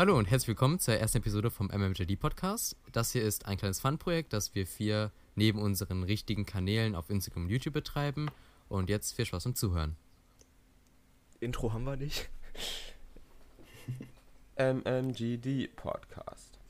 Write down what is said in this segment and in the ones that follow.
Hallo und herzlich willkommen zur ersten Episode vom MMJD Podcast. Das hier ist ein kleines Fun-Projekt, das wir vier neben unseren richtigen Kanälen auf Instagram und YouTube betreiben. Und jetzt viel Spaß beim Zuhören. Intro haben wir nicht. MMGD Podcast.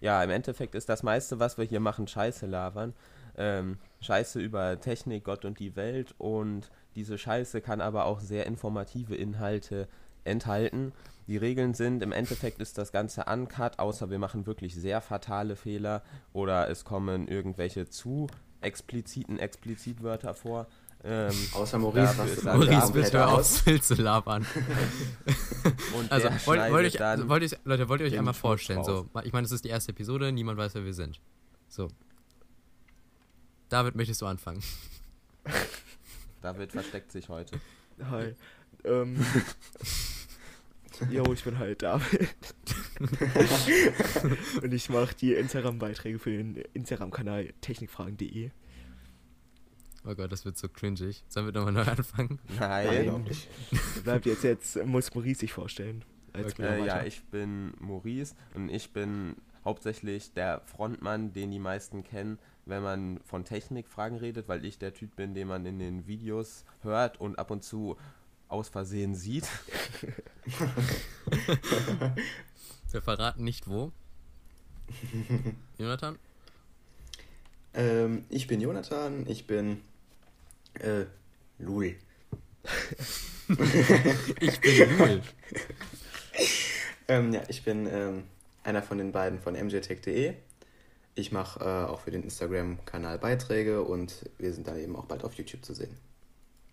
Ja, im Endeffekt ist das meiste, was wir hier machen, Scheiße labern. Ähm, Scheiße über Technik, Gott und die Welt. Und diese Scheiße kann aber auch sehr informative Inhalte enthalten. Die Regeln sind, im Endeffekt ist das Ganze uncut, außer wir machen wirklich sehr fatale Fehler oder es kommen irgendwelche zu expliziten Explizitwörter vor. Ähm, Außer Maurice, was ist du Maurice, bitte auf, Bild zu labern. und also, wollt, wollt ich, wollt ich, Leute, wollt ihr euch einmal vorstellen? So, ich meine, es ist die erste Episode, niemand weiß, wer wir sind. So. David, möchtest du anfangen? David versteckt sich heute. Hi. Ähm. Jo, ich bin halt David. Und ich mache die Instagram-Beiträge für den Instagram-Kanal technikfragen.de. Oh Gott, das wird so cringig. Sollen wir nochmal neu anfangen? Nein. Nein, nicht. Bleibt jetzt, jetzt muss Maurice sich vorstellen. Als Okay. Äh, ja, ich bin Maurice und ich bin hauptsächlich der Frontmann, den die meisten kennen, wenn man von Technikfragen redet, weil ich der Typ bin, den man in den Videos hört und ab und zu aus Versehen sieht. Wir verraten nicht wo. Jonathan? ähm, ich bin Jonathan, ich bin äh, Lul. Ich bin Lul. Ähm, ja, ich bin ähm, einer von den beiden von mjtech.de. Ich mache äh, auch für den Instagram-Kanal Beiträge und wir sind dann eben auch bald auf YouTube zu sehen.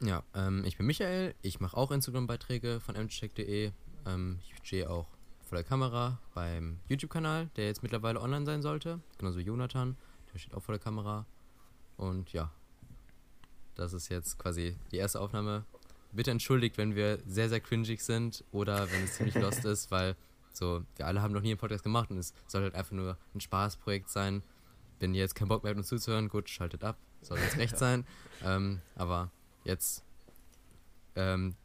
Ja, ähm, ich bin Michael. Ich mache auch Instagram-Beiträge von mcheck.de. Ähm, ich stehe auch vor der Kamera beim YouTube-Kanal, der jetzt mittlerweile online sein sollte. Genauso Jonathan. Der steht auch vor der Kamera. Und ja, das ist jetzt quasi die erste Aufnahme. Bitte entschuldigt, wenn wir sehr, sehr cringig sind oder wenn es ziemlich lost ist, weil so, wir alle haben noch nie einen Podcast gemacht und es soll halt einfach nur ein Spaßprojekt sein. Wenn ihr jetzt keinen Bock mehr habt, uns zuzuhören, gut, schaltet ab. Soll uns recht sein. Ähm, aber jetzt ähm,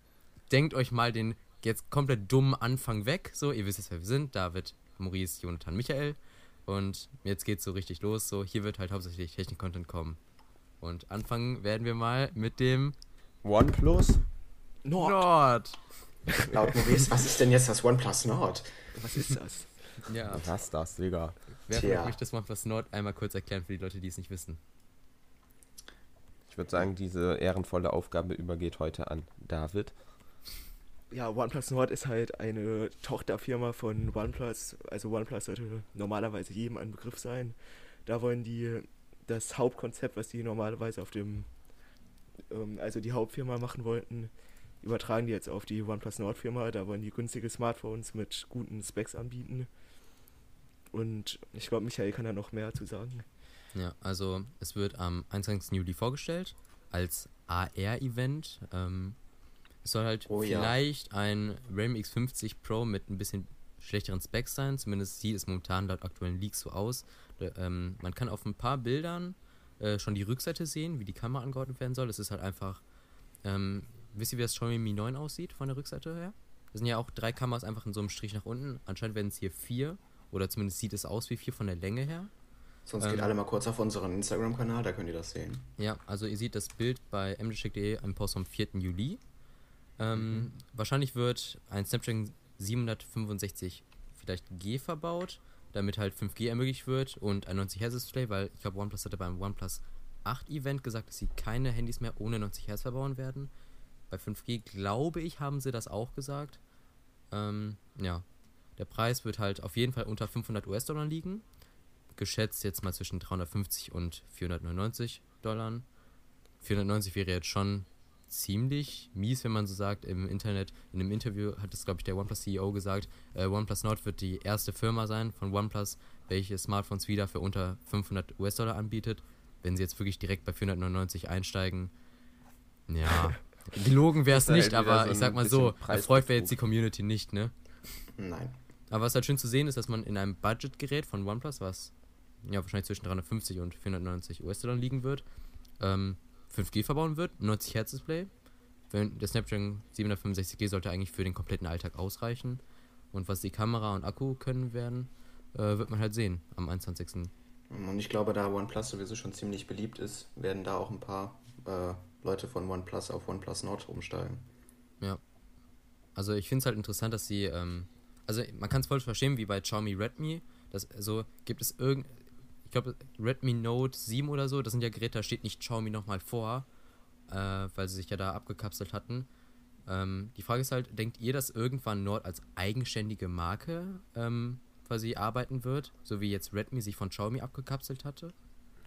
denkt euch mal den jetzt komplett dummen Anfang weg. So, ihr wisst jetzt, wer wir sind. David, Maurice, Jonathan, Michael. Und jetzt geht's so richtig los. So, hier wird halt hauptsächlich Technik-Content kommen. Und anfangen werden wir mal mit dem OnePlus? Nord. Nord. Laut Maurice, was ist denn jetzt das OnePlus Nord? Was ist das? Ja, Was das, Digga? wer von euch möchte das OnePlus Nord einmal kurz erklären für die Leute, die es nicht wissen? Ich würde sagen, diese ehrenvolle Aufgabe übergeht heute an David. Ja, OnePlus Nord ist halt eine Tochterfirma von OnePlus. Also OnePlus sollte normalerweise jedem ein Begriff sein. Da wollen die das Hauptkonzept, was die normalerweise auf dem, ähm, also die Hauptfirma machen wollten, übertragen die jetzt auf die OnePlus Nord Firma. Da wollen die günstige Smartphones mit guten Specs anbieten. Und ich glaube, Michael kann da noch mehr zu sagen. Ja, also es wird am 21. Juli vorgestellt als AR-Event. Ähm, es soll halt Oh ja. vielleicht ein RAM X50 Pro mit ein bisschen schlechteren Specs sein. Zumindest sieht es momentan laut aktuellen Leaks so aus. Da, ähm, man kann auf ein paar Bildern äh, schon die Rückseite sehen, wie die Kamera angeordnet werden soll. Es ist halt einfach. Ähm, wisst ihr, wie das Xiaomi Mi 9 aussieht von der Rückseite her? Das sind ja auch drei Kameras einfach in so einem Strich nach unten. Anscheinend werden es hier vier. Oder zumindest sieht es aus wie vier von der Länge her. Sonst Ähm. geht alle mal kurz auf unseren Instagram-Kanal, da könnt ihr das sehen. Ja, also ihr seht das Bild bei mdcheck.de im Post vom 4. Juli. Ähm, Wahrscheinlich wird ein Snapdragon 765 vielleicht G verbaut, damit halt 5G ermöglicht wird und ein 90 Hz Display, weil ich glaube OnePlus hatte beim OnePlus 8 Event gesagt, dass sie keine Handys mehr ohne 90 Hz verbauen werden. Bei 5G glaube ich, haben sie das auch gesagt. Ähm, ja, der Preis wird halt auf jeden Fall unter 500 US-Dollar liegen. Geschätzt jetzt mal zwischen 350 und 499 Dollar. 490 wäre jetzt schon ziemlich mies, wenn man so sagt. Im Internet, in einem Interview hat es, glaube ich, der OnePlus CEO gesagt, äh, OnePlus Nord wird die erste Firma sein von OnePlus, welche Smartphones wieder für unter 500 US-Dollar anbietet. Wenn sie jetzt wirklich direkt bei 499 einsteigen, ja, gelogen wäre es Das nicht, halt aber so ich sag mal so, erfreut wäre jetzt die. Community nicht, ne? Nein. Aber was halt schön zu sehen ist, dass man in einem Budgetgerät von OnePlus, was ja wahrscheinlich zwischen 350 und 490 US-Dollar liegen wird, ähm, 5G verbauen wird, 90 Hertz Display. Wenn der Snapdragon 765G sollte eigentlich für den kompletten Alltag ausreichen. Und was die Kamera und Akku können werden, äh, wird man halt sehen am 21. Und ich glaube, da OnePlus sowieso schon ziemlich beliebt ist, werden da auch ein paar äh, Leute von OnePlus auf OnePlus Nord umsteigen. Ja. Also ich finde es halt interessant, dass sie, ähm, also man kann es voll verstehen, wie bei Xiaomi Redmi, dass also gibt es irgend, ich glaube Redmi Note 7 oder so, das sind ja Geräte, da steht nicht Xiaomi nochmal vor, äh, weil sie sich ja da abgekapselt hatten. Ähm, die Frage ist halt, denkt ihr, dass irgendwann Nord als eigenständige Marke ähm, quasi arbeiten wird, so wie jetzt Redmi sich von Xiaomi abgekapselt hatte?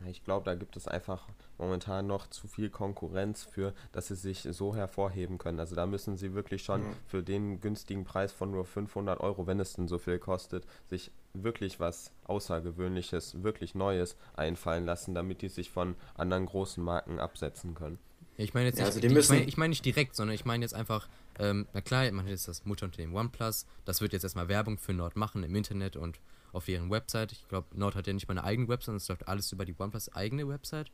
Ich glaube, da gibt es einfach momentan noch zu viel Konkurrenz für, dass sie sich so hervorheben können. Also da müssen sie wirklich schon Mhm. für den günstigen Preis von nur 500 Euro, wenn es denn so viel kostet, sich wirklich was Außergewöhnliches, wirklich Neues einfallen lassen, damit die sich von anderen großen Marken absetzen können. Ja, ich meine jetzt Ja, nicht, also die ich meine ich mein nicht direkt, sondern ich meine jetzt einfach, ähm, na klar, man hat jetzt das Mutterunternehmen OnePlus, das wird jetzt erstmal Werbung für Nord machen im Internet und auf deren Website. Ich glaube, Nord hat ja nicht mal eine eigene Website, sondern es läuft alles über die OnePlus eigene Website,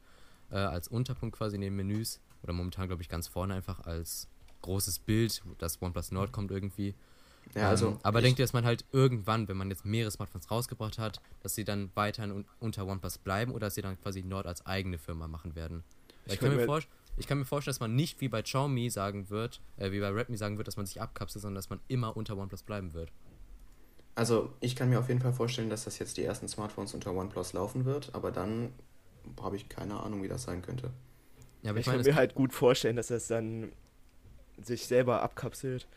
äh, als Unterpunkt quasi in den Menüs oder momentan glaube ich ganz vorne einfach als großes Bild, das OnePlus Nord kommt irgendwie. Ja, also ähm, aber denkt ihr, dass man halt irgendwann, wenn man jetzt mehrere Smartphones rausgebracht hat, dass sie dann weiterhin un unter OnePlus bleiben oder dass sie dann quasi Nord als eigene Firma machen werden? Ich Ich, kann mir mir- ich kann mir vorstellen, dass man nicht wie bei Xiaomi sagen wird, äh, wie bei Redmi sagen wird, dass man sich abkapselt, sondern dass man immer unter OnePlus bleiben wird. Also ich kann mir auf jeden Fall vorstellen, dass das jetzt die ersten Smartphones unter OnePlus laufen wird, aber dann habe ich keine Ahnung, wie das sein könnte. Ja, aber ich ich meine, kann mir halt gut vorstellen, dass das dann sich selber abkapselt.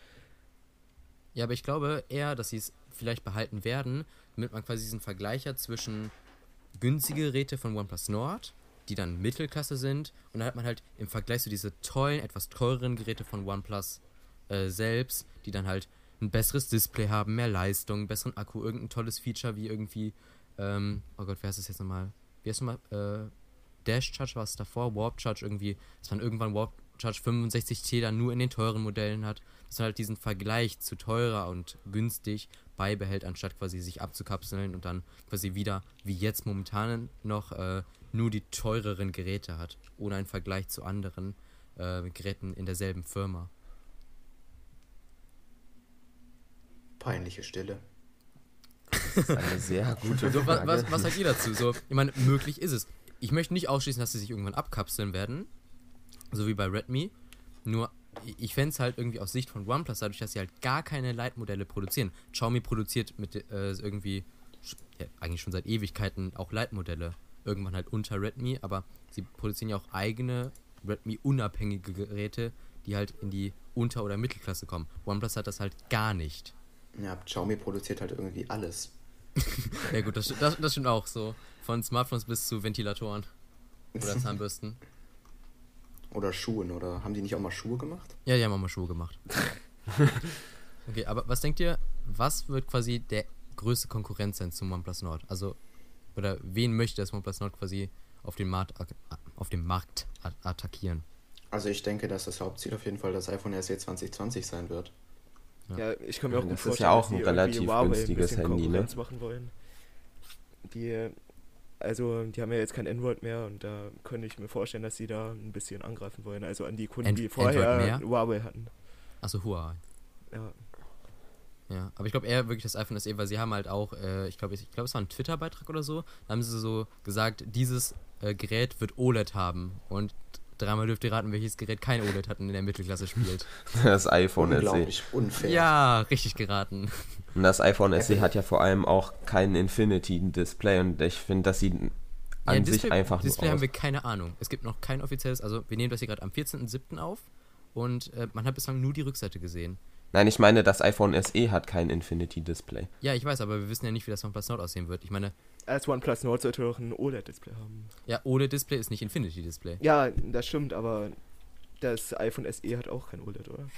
ja, aber ich glaube eher, dass sie es vielleicht behalten werden, damit man quasi diesen Vergleicher zwischen günstige Geräte von OnePlus Nord, die dann Mittelklasse sind, und dann hat man halt im Vergleich zu diese tollen, etwas teureren Geräte von OnePlus äh, selbst, die dann halt ein besseres Display haben, mehr Leistung, besseren Akku, irgendein tolles Feature wie irgendwie, ähm, oh Gott, wer heißt das jetzt nochmal? Wie heißt nochmal, äh, Dash Charge war es davor, Warp Charge irgendwie, dass man irgendwann Warp Charge 65T dann nur in den teuren Modellen hat, dass man halt diesen Vergleich zu teurer und günstig beibehält, anstatt quasi sich abzukapseln und dann quasi wieder, wie jetzt momentan noch, äh, nur die teureren Geräte hat, ohne einen Vergleich zu anderen äh, Geräten in derselben Firma. Peinliche Stille. Das ist eine sehr gute So, Frage. was, was sagt ihr dazu? So, ich meine, möglich ist es. Ich möchte nicht ausschließen, dass sie sich irgendwann abkapseln werden, so wie bei Redmi. Nur, ich fände es halt irgendwie aus Sicht von OnePlus, dadurch, dass sie halt gar keine Leitmodelle produzieren. Xiaomi produziert mit äh, irgendwie, ja, eigentlich schon seit Ewigkeiten auch Leitmodelle. Irgendwann halt unter Redmi, aber sie produzieren ja auch eigene Redmi-unabhängige Geräte, die halt in die Unter- oder Mittelklasse kommen. OnePlus hat das halt gar nicht. Ja, Xiaomi produziert halt irgendwie alles. Ja gut, das, das, das stimmt auch so. Von Smartphones bis zu Ventilatoren oder Zahnbürsten. Oder Schuhen, oder haben die nicht auch mal Schuhe gemacht? Ja, die haben auch mal Schuhe gemacht. okay, aber was denkt ihr, was wird quasi der größte Konkurrent sein zum OnePlus Nord? Also, oder wen möchte das OnePlus Nord quasi auf dem Markt, auf dem Markt attackieren? Also ich denke, dass das Hauptziel auf jeden Fall das iPhone SE 2020 sein wird. Ja. Ich kann mir auch Das gut ist vorstellen, ja auch ein die relativ ein günstiges bisschen Handy, ne? Machen wollen. Die, also, die haben ja jetzt kein Android mehr und da könnte ich mir vorstellen, dass sie da ein bisschen angreifen wollen. Also an die Kunden, And- die vorher? Huawei hatten. Achso, Huawei. Ja. Ja, aber ich glaube eher wirklich das iPhone SE, weil sie haben halt auch, äh, ich glaube, ich glaube, es war ein Twitter-Beitrag oder so, da haben sie so gesagt, dieses äh, Gerät wird OLED haben und dreimal dürft ihr raten, welches Gerät kein OLED hat und in der Mittelklasse spielt. Das iPhone SE. Unglaublich unfair. Ja, richtig geraten. Und das iPhone SE hat ja vor allem auch kein Infinity-Display und ich finde, das sieht an ja, sich Display, einfach Display nur haben wir keine Ahnung. Es gibt noch kein offizielles, also wir nehmen das hier gerade am 14.07. auf und äh, man hat bislang nur die Rückseite gesehen. Nein, ich meine, das iPhone SE hat kein Infinity-Display. Ja, ich weiß, aber wir wissen ja nicht, wie das OnePlus Nord aussehen wird. Ich meine, Als OnePlus Nord sollte doch ein OLED-Display haben. ja, OLED-Display ist nicht Infinity-Display. Ja, das stimmt, aber das iPhone SE hat auch kein OLED, oder?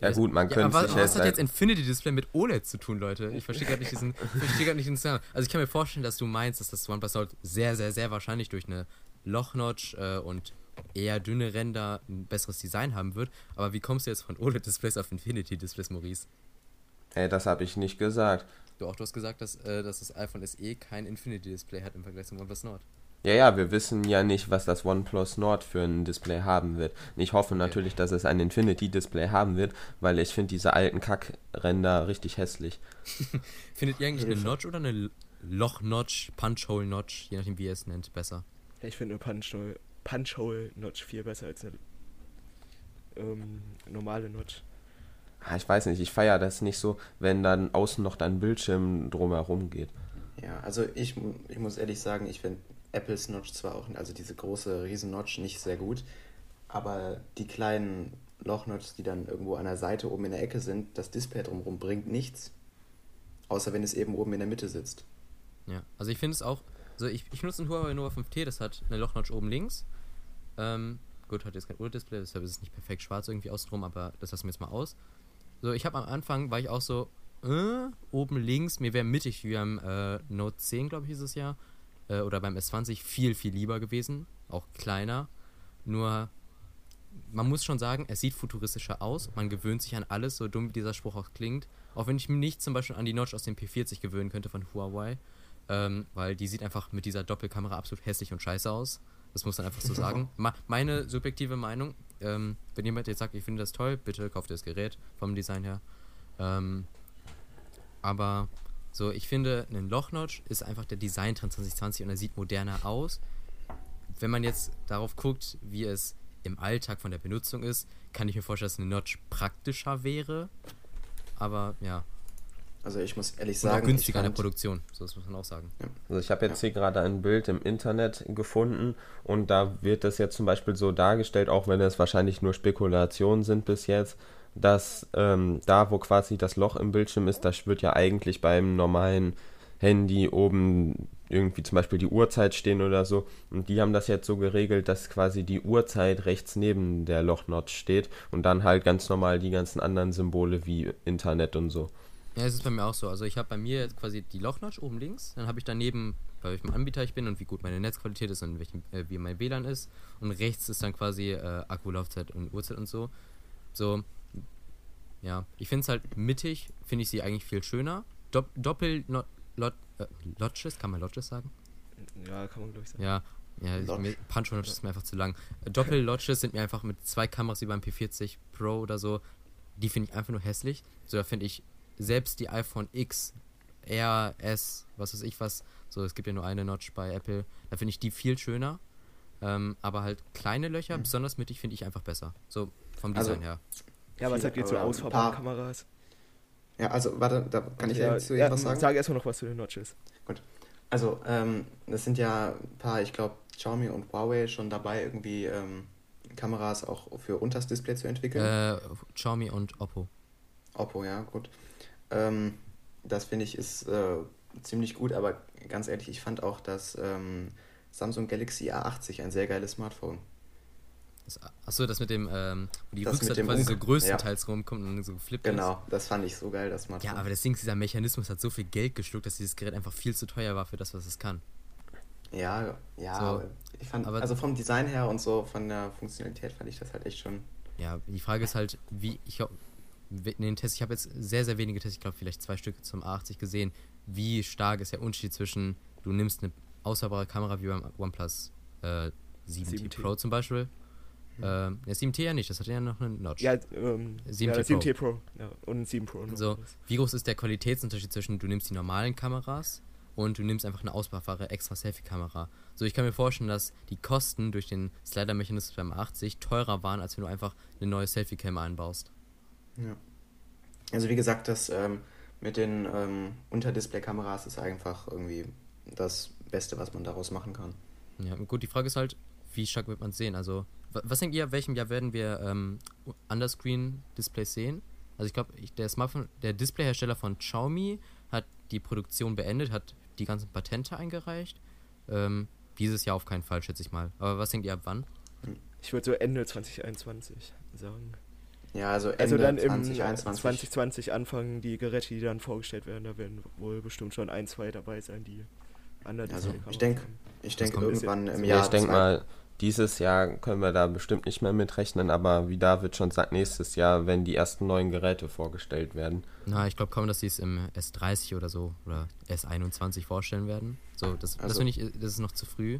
Ja gut, man Ja, könnte aber sich was jetzt... hat halt- jetzt Infinity Display mit OLED zu tun, Leute? Ich verstehe gerade nicht diesen, ich verstehe gerade nicht den Zusammenhang. Also ich kann mir vorstellen, dass du meinst, dass das OnePlus Nord sehr, sehr, sehr wahrscheinlich durch eine Lochnotch äh, und eher dünne Ränder ein besseres Design haben wird. Aber wie kommst du jetzt von OLED-Displays auf Infinity-Displays, Maurice? Hey, das habe ich nicht gesagt. Du auch, du hast gesagt, dass, äh, dass das iPhone SE kein Infinity-Display hat im Vergleich zum OnePlus Nord. Ja, ja, wir wissen ja nicht, was das OnePlus Nord für ein Display haben wird. Ich hoffe natürlich, dass es ein Infinity-Display haben wird, weil ich finde diese alten Kackränder richtig hässlich. Findet ihr eigentlich eine Notch oder eine Loch-Notch, Punch-Hole-Notch, je nachdem wie ihr es nennt, besser? Ich finde eine Punch-Hole Punch Notch viel besser als eine ähm, normale Notch. Ah, ich weiß nicht, ich feiere das nicht so, wenn dann außen noch dein Bildschirm drumherum geht. Ja, also ich, ich muss ehrlich sagen, ich finde Apples Notch zwar auch, also diese große Riesen-Notch nicht sehr gut, aber die kleinen Loch-Notches, die dann irgendwo an der Seite oben in der Ecke sind, das Display drumherum bringt nichts, außer wenn es eben oben in der Mitte sitzt. Ja, also ich finde es auch, also ich, ich nutze ein Huawei Nova 5T, das hat eine Loch-Notch oben links. Ähm, gut, hat jetzt kein ULED-Display, deshalb ist es nicht perfekt schwarz irgendwie außenrum, aber das lassen wir jetzt mal aus. So, ich habe am Anfang, war ich auch so, äh, oben links, mir wäre mittig wie beim äh, Note 10, glaube ich, ist es ja, äh, oder beim S20 viel, viel lieber gewesen, auch kleiner. Nur, man muss schon sagen, es sieht futuristischer aus, man gewöhnt sich an alles, so dumm wie dieser Spruch auch klingt. Auch wenn ich mich nicht zum Beispiel an die Notch aus dem P40 gewöhnen könnte von Huawei, ähm, weil die sieht einfach mit dieser Doppelkamera absolut hässlich und scheiße aus. Das muss man einfach so sagen. meine subjektive Meinung, ähm, wenn jemand jetzt sagt, ich finde das toll, bitte kauft ihr das Gerät vom Design her. Ähm, aber so, ich finde, ein Lochnotch ist einfach der Design-Trend 2020 und er sieht moderner aus. Wenn man jetzt darauf guckt, wie es im Alltag von der Benutzung ist, kann ich mir vorstellen, dass eine Notch praktischer wäre. Aber ja. Also ich muss ehrlich sagen. Und auch günstiger in der Produktion, so das muss man auch sagen. Ja. Also ich habe jetzt ja. hier gerade ein Bild im Internet gefunden und da wird das jetzt zum Beispiel so dargestellt, auch wenn es wahrscheinlich nur Spekulationen sind bis jetzt, dass ähm, da, wo quasi das Loch im Bildschirm ist, das wird ja eigentlich beim normalen Handy oben irgendwie zum Beispiel die Uhrzeit stehen oder so. Und die haben das jetzt so geregelt, dass quasi die Uhrzeit rechts neben der Lochnotch steht und dann halt ganz normal die ganzen anderen Symbole wie Internet und so. Ja, es ist bei mir auch so. Also ich habe bei mir jetzt quasi die Lochnotch oben links, dann habe ich daneben, bei welchem Anbieter ich bin und wie gut meine Netzqualität ist und welchen, äh, wie mein WLAN ist. Und rechts ist dann quasi äh, Akkulaufzeit und Uhrzeit und so. So, ja, ich finde es halt mittig, finde ich sie eigentlich viel schöner. Dopp Doppel not, lot, äh, Lodges, kann man Lodges sagen? Ja, kann man glaube ich sagen. Ja, ja, Punch Lodges ist mir einfach zu lang. Doppel Lodges sind mir einfach mit zwei Kameras wie beim P40 Pro oder so, die finde ich einfach nur hässlich. So, da finde ich selbst die iPhone X, R, S, was weiß ich was, so, es gibt ja nur eine Notch bei Apple, da finde ich die viel schöner. Ähm, aber halt kleine Löcher, mhm. besonders mittig, finde ich einfach besser. So vom also Design also, her. Ja, was sagt ihr zu ausfahrbaren Kameras? Ja, also warte, da kann ich ja, zu ja, was sagen. Sag erstmal noch was zu den Notches. Gut. Also, ähm, das sind ja ein paar, ich glaube, Xiaomi und Huawei schon dabei, irgendwie ähm, Kameras auch für unters Display zu entwickeln. Äh, Xiaomi und Oppo. Oppo, ja, gut. Ähm, das finde ich ist äh, ziemlich gut, aber ganz ehrlich, ich fand auch das ähm, Samsung Galaxy A80 ein sehr geiles Smartphone. Achso, das mit dem, ähm, wo die das Rückseite quasi so größtenteils ja. rumkommt und so flippt Genau, ist. das fand ich so geil, das Smartphone. Ja, aber das Ding, dieser Mechanismus hat so viel Geld geschluckt, dass dieses Gerät einfach viel zu teuer war für das, was es kann. Ja, ja, so, ich fand, also vom Design her und so, von der Funktionalität fand ich das halt echt schon. Ja, die Frage ist halt, wie, ich in den Tests, ich habe jetzt sehr, sehr wenige Tests, ich glaube vielleicht zwei Stücke zum A80 gesehen, wie stark ist der Unterschied zwischen, du nimmst eine auswahlbare Kamera wie beim OnePlus äh, 7T, 7T Pro zum Beispiel ähm, der 7T ja nicht, das hat ja noch eine Notch. Ja, ähm, 7T, ja, 7T Pro. Pro. Ja, und 7 Pro. So, wie groß ist der Qualitätsunterschied zwischen, du nimmst die normalen Kameras und du nimmst einfach eine ausbaufbare extra Selfie-Kamera. So, ich kann mir vorstellen, dass die Kosten durch den Slider-Mechanismus beim 80 teurer waren, als wenn du einfach eine neue Selfie-Cam einbaust. Ja. Also wie gesagt, das ähm, mit den ähm, Unterdisplay-Kameras ist einfach irgendwie das Beste, was man daraus machen kann. Ja, gut, die Frage ist halt, wie stark wird man es sehen? Also was denkt ihr, welchem Jahr werden wir ähm, Underscreen-Displays sehen? Also ich glaube, der Smartphone, der Displayhersteller von Xiaomi hat die Produktion beendet, hat die ganzen Patente eingereicht. Ähm, dieses Jahr auf keinen Fall, schätze ich mal. Aber was denkt ihr ab wann? Ich würde so Ende 2021 sagen. Ja, also Ende also dann 2021. im 2020 anfangen die Geräte, die dann vorgestellt werden, da werden wohl bestimmt schon ein, zwei dabei sein, die andere also ich denke, ich denke irgendwann im Jahr. Ich denke mal, dieses Jahr können wir da bestimmt nicht mehr mitrechnen, aber wie David schon sagt, nächstes Jahr, wenn die ersten neuen Geräte vorgestellt werden. Na, ich glaube kaum, dass sie es im S30 oder so oder S21 vorstellen werden. So, das, also, das finde ich, das ist noch zu früh.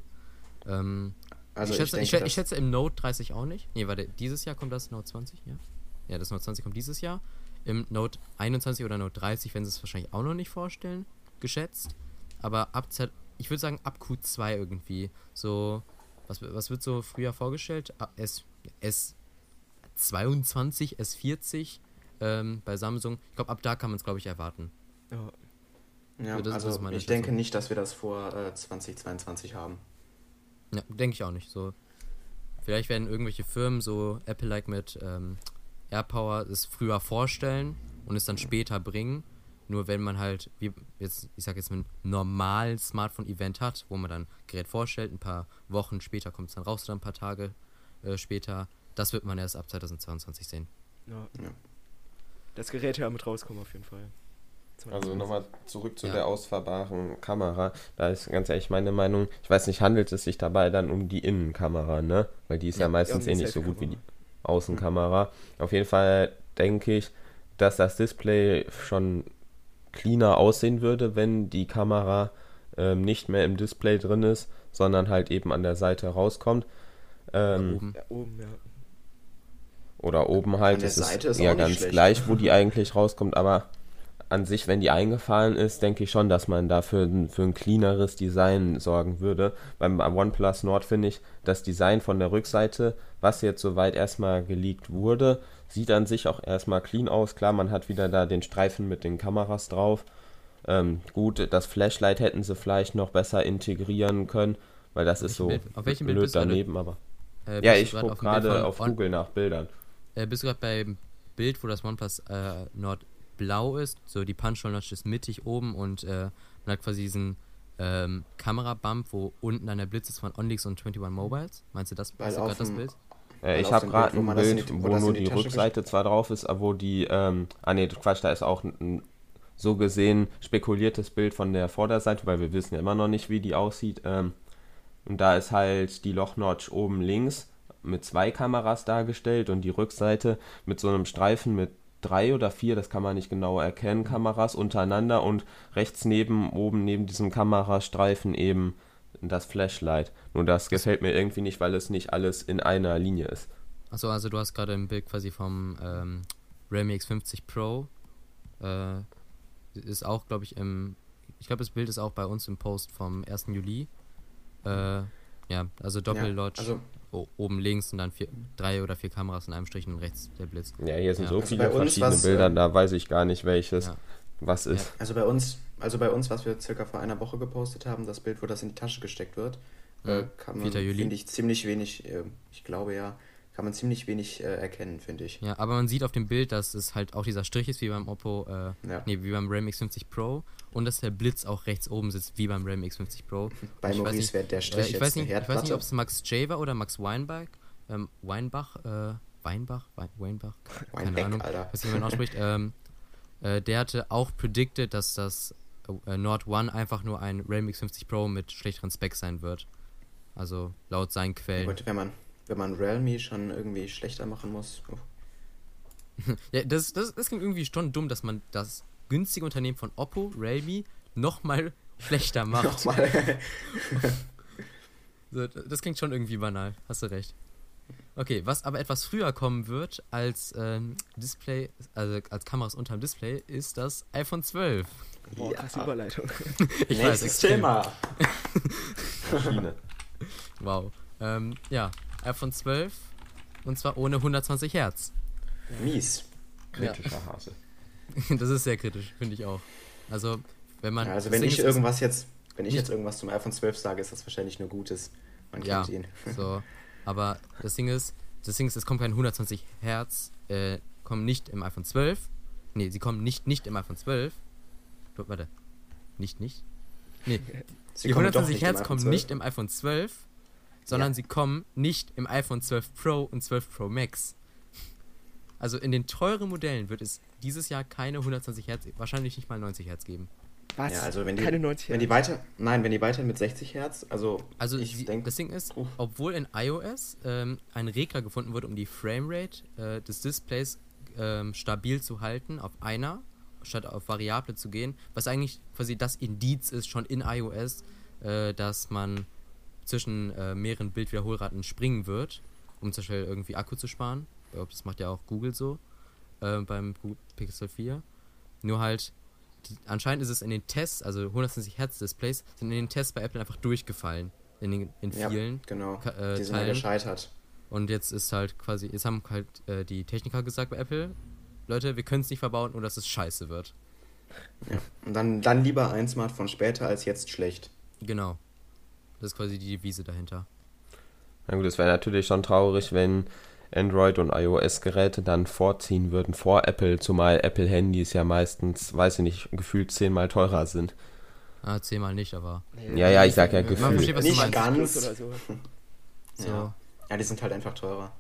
Ähm, Also ich, ich, schätze, denke, ich, schä- dass- ich schätze im Note 30 auch nicht. Nee, warte, dieses Jahr kommt das Note 20, ja? Ja, das Note 20 kommt dieses Jahr. Im Note 21 oder Note 30 werden sie es wahrscheinlich auch noch nicht vorstellen, geschätzt. Aber ab Z, ich würde sagen ab Q2 irgendwie. So, was, was wird so früher vorgestellt? S, S22, S40 ähm, bei Samsung. Ich glaube, ab da kann man es, glaube ich, erwarten. Ja, ja, so, also ist meine ich denke nicht, dass wir das vor äh, 2022 haben. Ja, denke ich auch nicht. So, vielleicht werden irgendwelche Firmen so Apple-like mit ähm, AirPower es früher vorstellen und es dann später bringen. Nur wenn man halt, wie jetzt, ich sag jetzt mal, ein normales Smartphone-Event hat, wo man dann Gerät vorstellt, ein paar Wochen später kommt es dann raus oder ein paar Tage äh, später, das wird man erst ab 2022 sehen. ja. Ja. Das Gerät ja mit rauskommen auf jeden Fall. Also nochmal zurück zu Ja. der ausfahrbaren Kamera. Da ist ganz ehrlich meine Meinung, ich weiß nicht, handelt es sich dabei dann um die Innenkamera, ne? Weil die ist ja, Ja, meistens eh nicht so gut wie die. Außenkamera. Auf jeden Fall denke ich, dass das Display schon cleaner aussehen würde, wenn die Kamera ähm, nicht mehr im Display drin ist, sondern halt eben an der Seite rauskommt. Ähm, oben. Ja, oben, ja. Oder oben halt. An der es ist Seite ist ja ganz schlecht. gleich, wo die eigentlich rauskommt, aber an sich, wenn die eingefallen ist, denke ich schon, dass man dafür ein- für ein cleaneres Design sorgen würde. Beim OnePlus Nord finde ich das Design von der Rückseite, was jetzt soweit erstmal geleakt wurde, sieht an sich auch erstmal clean aus. Klar, man hat wieder da den Streifen mit den Kameras drauf. Ähm, gut, das Flashlight hätten sie vielleicht noch besser integrieren können, weil das ist so Bild- auf welchem Bild blöd bist du daneben, aber. Äh, Ja, ich gucke auf gerade auf On- Google nach Bildern. Äh, bist du gerade beim Bild, wo das OnePlus äh, Nord blau ist? So die Punch-Hole-Notch ist mittig oben und äh, man hat quasi diesen ähm, Kamerabump, wo unten an der Blitz ist von OnLeaks und 21 Mobiles. Meinst du das? Weil hast du auf grad das Bild? Äh, ich habe gerade Bild, wo ein Bild, die- wo wo nur die die Rückseite zwar drauf ist, aber wo die, ähm, ah nee, Quatsch, da ist auch ein, ein so gesehen spekuliertes Bild von der Vorderseite, weil wir wissen ja immer noch nicht, wie die aussieht. Ähm, und da ist halt die Lochnotch oben links mit zwei Kameras dargestellt und die Rückseite mit so einem Streifen mit drei oder vier, das kann man nicht genau erkennen, Kameras untereinander und rechts neben, oben neben diesem Kamerastreifen eben das Flashlight. Nur das gefällt mir irgendwie nicht, weil es nicht alles in einer Linie ist. Achso, also du hast gerade ein Bild quasi vom ähm, Realme X50 Pro. Äh, ist auch, glaube ich, im. Ich glaube, das Bild ist auch bei uns im Post vom 1. Juli. Äh, ja, also Doppellodge also o- oben links und dann vier, drei oder vier Kameras in einem Strich und rechts der Blitz. Ja, hier sind Ja. so Also viele verschiedene was, Bilder, ähm, da weiß ich gar nicht, welches Ja. was ist. Also bei uns, also bei uns, was wir circa vor einer Woche gepostet haben, das Bild, wo das in die Tasche gesteckt wird, äh, kann man, 4. Juli. finde ich, ziemlich wenig, äh, ich glaube ja, kann man ziemlich wenig äh, erkennen, finde ich. Ja, aber man sieht auf dem Bild, dass es halt auch dieser Strich ist wie beim Oppo, äh, Ja. nee, wie beim Realme X50 Pro und dass der Blitz auch rechts oben sitzt, wie beim Realme X50 Pro. Bei Ich weiß Maurice nicht, wäre der Äh, Strich ich, jetzt weiß nicht, ich weiß nicht, Herdplatte. ob es Max J war oder Max Weinbach. Ähm, Weinbach, äh, Weinbach, Wein, Weinbach, keine Weinbeck, Ahnung, Alter. was jemand ausspricht. ähm, äh, der hatte auch predicted, dass das äh, Nord One einfach nur ein Realme X50 Pro mit schlechteren Specs sein wird. Also laut seinen Quellen. Gut, wenn man, wenn man Realme schon irgendwie schlechter machen muss. Oh. Ja, das, das, das klingt irgendwie schon dumm, dass man das günstige Unternehmen von Oppo, Realme, nochmal schlechter macht. Nochmal. So, das klingt schon irgendwie banal, hast du recht. Okay, was aber etwas früher kommen wird als ähm, Display, also als Kameras unterm Display, ist das iPhone 12. Boah, krasse Überleitung. Ich weiß, Nächstes extrem. Thema. Schiene. Wow. Ähm, ja, iPhone 12 und zwar ohne 120 Hertz. Mies. Kritischer Hase. Das ist sehr kritisch, finde ich auch. Also, wenn man. Ja, also wenn ich irgendwas jetzt, wenn ich jetzt irgendwas zum iPhone 12 sage, ist das wahrscheinlich nur Gutes. Man Ja. kennt ihn. So, aber das Ding ist, das Ding ist, es kommt kein 120 Hertz, äh, kommen nicht im iPhone 12. Nee, sie kommen nicht, nicht im iPhone 12. Du, warte. Nicht, nicht? Nee, Sie die kommen doch 120 nicht im Hertz kommen 12. nicht im iPhone 12, sondern Ja. sie kommen nicht im iPhone 12 Pro und 12 Pro Max. Also in den teuren Modellen wird es dieses Jahr keine 120 Hertz, wahrscheinlich nicht mal 90 Hertz geben. Was? Ja, also wenn die, Keine 90 wenn die Hertz. weiter, nein, wenn die weiter mit 60 Hertz, also, Also ich denke, das Ding ist, Uff. obwohl in iOS ähm, ein Regler gefunden wurde, um die Framerate äh, des Displays ähm, stabil zu halten auf einer, statt auf Variable zu gehen, was eigentlich quasi das Indiz ist schon in iOS, äh, dass man zwischen äh, mehreren Bildwiederholraten springen wird, um zum Beispiel irgendwie Akku zu sparen. Ich glaube, das macht ja auch Google so äh, beim Google Pixel 4. Nur halt, die, anscheinend ist es in den Tests, also 120 Hertz Displays, sind in den Tests bei Apple einfach durchgefallen. In, den, in Ja, vielen. genau. Ka- äh, Die sind ja Teilen. gescheitert. Und jetzt ist halt quasi, jetzt haben halt äh, die Techniker gesagt bei Apple, Leute, wir können es nicht verbauen, nur dass es scheiße wird. Und dann, dann lieber ein Smartphone später als jetzt schlecht. Genau. Das ist quasi die Devise dahinter. Na gut, es wäre natürlich schon traurig, wenn Android- und iOS-Geräte dann vorziehen würden vor Apple, zumal Apple-Handys ja meistens, weiß ich nicht, gefühlt zehnmal teurer sind. Ah, zehnmal nicht, aber Ja, ja, ich sag ja Man gefühlt. versteht, was du Nicht ganz. Oder so. so. Ja. Ja, die sind halt einfach teurer.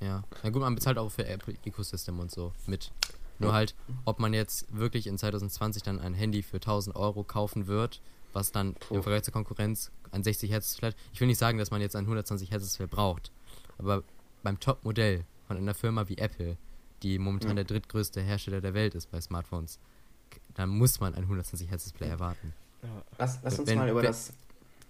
Ja. Na gut, man bezahlt auch für Apple Ecosystem und so mit. Nur halt, ob man jetzt wirklich in 2020 dann ein Handy für 1000 Euro kaufen wird, was dann im Vergleich zur Konkurrenz ein 60 Hertz hat. Ich will nicht sagen, dass man jetzt ein 120 Hertz Display braucht, aber beim Top-Modell von einer Firma wie Apple, die momentan Mhm. der drittgrößte Hersteller der Welt ist bei Smartphones, dann muss man ein 120 Hertz Display erwarten. Ja. Lass, lass uns Wenn- mal über wenn- das.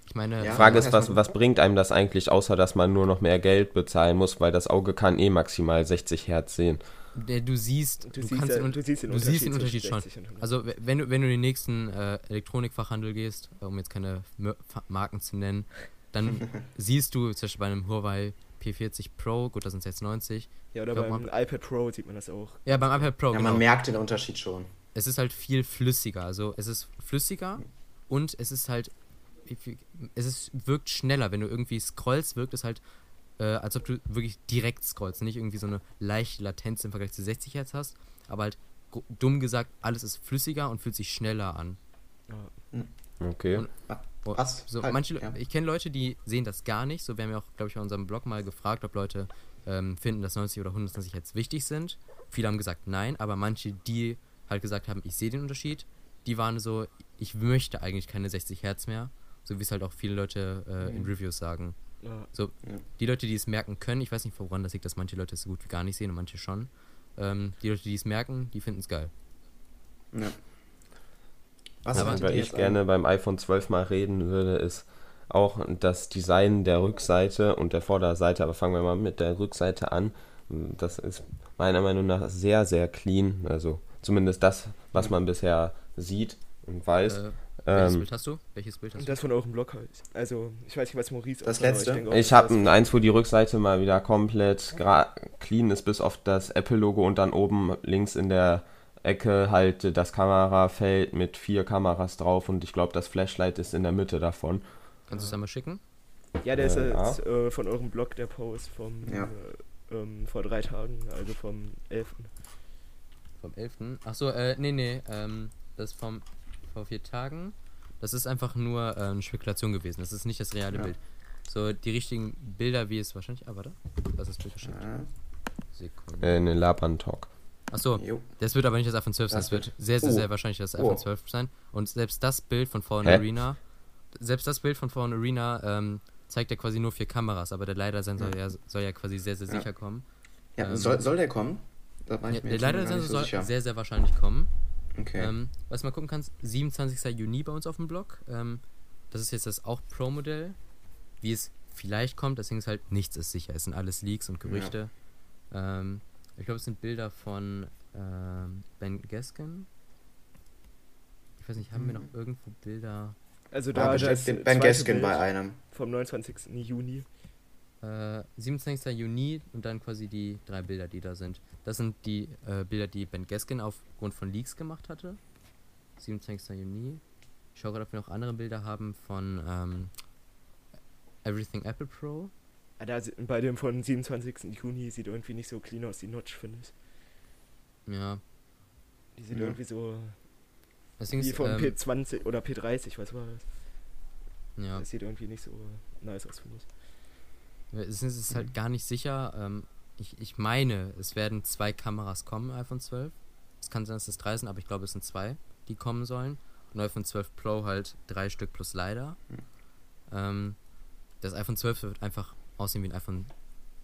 Ich meine, Ja. Die Frage ist, was, was bringt einem das eigentlich, außer dass man nur noch mehr Geld bezahlen muss, weil das Auge kann eh maximal 60 Hertz sehen. Der, du siehst, Du, du, siehst, kannst ja, den, du siehst den du Unterschied, siehst den Unterschied schon. 60 und 100. Also wenn du, wenn du in den nächsten äh, Elektronikfachhandel gehst, äh, um jetzt keine Marken zu nennen, dann siehst du zum Beispiel bei einem Huawei P40 Pro, gut, das sind jetzt 90. ja, oder glaub, beim man- iPad Pro sieht man das auch. Ja, beim iPad Pro, Ja, genau. man merkt den Unterschied schon. es ist halt viel flüssiger. Also es ist flüssiger und es ist halt, es ist, wirkt schneller. Wenn du irgendwie scrollst, wirkt es halt, äh, als ob du wirklich direkt scrollst. Nicht irgendwie so eine leichte Latenz im Vergleich zu 60 Hertz hast, aber halt dumm gesagt, alles ist flüssiger und fühlt sich schneller an. Okay. Und- Oh, Was? So, Halt, manche, ja. Ich kenne Leute, die sehen das gar nicht. So, wir haben ja auch, glaube ich, bei unserem Blog mal gefragt, ob Leute ähm, finden, dass 90 oder 120 Hertz wichtig sind. Viele haben gesagt nein, aber manche, die halt gesagt haben, ich sehe den Unterschied, die waren so, ich möchte eigentlich keine 60 Hertz mehr. So wie es halt auch viele Leute äh, in Mhm. Reviews sagen. Ja. So, Ja. die Leute, die es merken können, ich weiß nicht, woran das liegt, dass manche Leute es so gut wie gar nicht sehen und manche schon. Ähm, die Leute, die es merken, die finden es geil. Ja. Was Aber- ich jetzt gerne beim iPhone 12 mal reden würde, ist auch das Design der Rückseite und der Vorderseite. Aber fangen wir mal mit der Rückseite an. Das ist meiner Meinung nach sehr, sehr clean. Also zumindest das, was man bisher sieht und weiß. Äh, welches Ähm, Bild hast du? Welches Bild hast du? das von eurem Blog halt. Also, ich weiß nicht, was Maurice Das letzte? Ich dass habe eins, wo die Rückseite mal wieder komplett gra- clean ist, bis auf das Apple-Logo und dann oben links in der Ecke halt das Kamerafeld mit vier Kameras drauf und ich glaube, das Flashlight ist in der Mitte davon. Kannst du es einmal schicken? Ja, der ist Äh, ja. jetzt äh, von eurem Blog der Post vom Ja. äh, ähm, vor drei Tagen, also vom 11. Vom 11. Achso, äh, nee, nee, ähm, das vom vor vier Tagen. Das ist einfach nur äh, eine Spekulation gewesen. Das ist nicht das reale Ja. Bild. So, die richtigen Bilder, wie es wahrscheinlich. Ah, warte. Das ist das Bild geschickt. Ja. Sekunde. Äh, eine Laban-Talk. Achso, das wird aber nicht das iPhone 12 sein. Das Das wird wird- sehr, sehr, Oh. sehr wahrscheinlich das Oh. iPhone 12 sein. Und selbst das Bild von Fallen Hä? Arena, selbst das Bild von Fallen Arena ähm, zeigt ja quasi nur vier Kameras, aber der LiDAR-Sensor ja. soll ja quasi sehr, sehr Ja. sicher kommen. Ja, Ähm, soll, soll der kommen? Da war ich Ja, mir der LiDAR-Sensor nicht so soll sicher. sehr, sehr wahrscheinlich kommen. Okay. Ähm, was mal gucken kannst, 27. Juni bei uns auf dem Blog. Ähm, das ist jetzt das auch Pro-Modell. Wie es vielleicht kommt, deswegen ist halt nichts ist sicher. Es sind alles Leaks und Gerüchte. Ähm, ich glaube, es sind Bilder von ähm, Ben Gaskin. Ich weiß nicht, haben wir noch irgendwo Bilder? Also da da den zweite Ben Gaskin Bild bei einem. vom 29. Juni. Äh, 27. Juni und dann quasi die drei Bilder, die da sind. Das sind die äh, Bilder, die Ben Gaskin aufgrund von Leaks gemacht hatte. 27. Juni. Ich schaue gerade, ob wir noch andere Bilder haben von ähm, Everything Apple Pro. Ah, Da, bei dem von 27. Juni sieht irgendwie nicht so clean aus, die Notch, finde ich. Ja. Die sieht Ja. irgendwie so Deswegen wie von ähm, P20 oder P30, was war das? ja. Das sieht irgendwie nicht so nice aus, finde ich. Es ist, es ist halt gar nicht sicher. Ähm, ich, ich meine, es werden zwei Kameras kommen, iPhone 12. Es kann sein, dass es drei sind, aber ich glaube, es sind zwei, die kommen sollen. Und iPhone 12 Pro halt drei Stück plus LiDAR. Hm. Ähm, das iPhone 12 wird einfach aussehen wie ein iPhone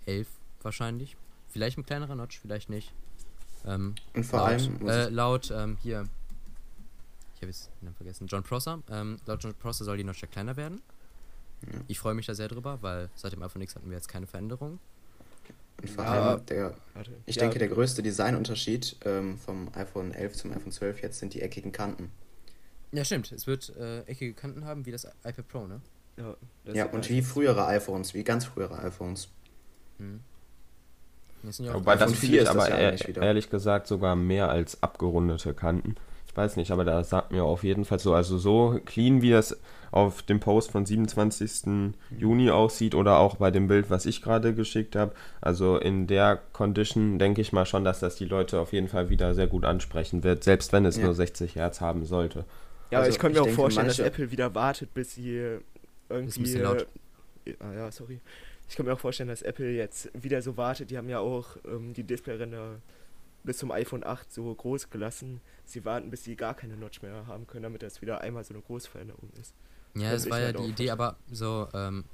11 wahrscheinlich. Vielleicht mit kleinerer Notch, vielleicht nicht. Ähm, Und vor laut, allem äh, laut ähm, hier, ich habe es vergessen, John Prosser. Ähm, laut John Prosser soll die Notch ja kleiner werden. Ja. Ich freue mich da sehr drüber, weil seit dem iPhone X hatten wir jetzt keine Veränderung. Und vor Ja, allem, der, Warte. ich ja, denke, der größte Designunterschied ähm, vom iPhone 11 zum iPhone 12 jetzt sind die eckigen Kanten. Ja, stimmt. Es wird äh, eckige Kanten haben wie das iPad Pro, ne? Ja, das Ja, und wie frühere iPhones, wie ganz frühere iPhones. Hm. Das ja auch Wobei das iPhone finde 4 ich ist das aber ja wieder. ehrlich gesagt sogar mehr als abgerundete Kanten. Ich weiß nicht, aber da sagt mir auf jeden Fall so, also so clean wie es auf dem Post von 27. Juni aussieht oder auch bei dem Bild, was ich gerade geschickt habe. Also in der Condition denke ich mal schon, dass das die Leute auf jeden Fall wieder sehr gut ansprechen wird, selbst wenn es Ja. nur 60 Hertz haben sollte. Ja, aber Also, ich kann mir ich auch denke, vorstellen, manche- dass Apple wieder wartet, bis sie irgendwie. bisschen laut. äh, Ah ja, sorry. Ich kann mir auch vorstellen, dass Apple jetzt wieder so wartet. Die haben ja auch ähm, die Displayränder bis zum iPhone 8 so groß gelassen. Sie warten, bis sie gar keine Notch mehr haben können, damit das wieder einmal so eine Großveränderung ist. Ja, es war ja halt die Idee, aber so, ähm,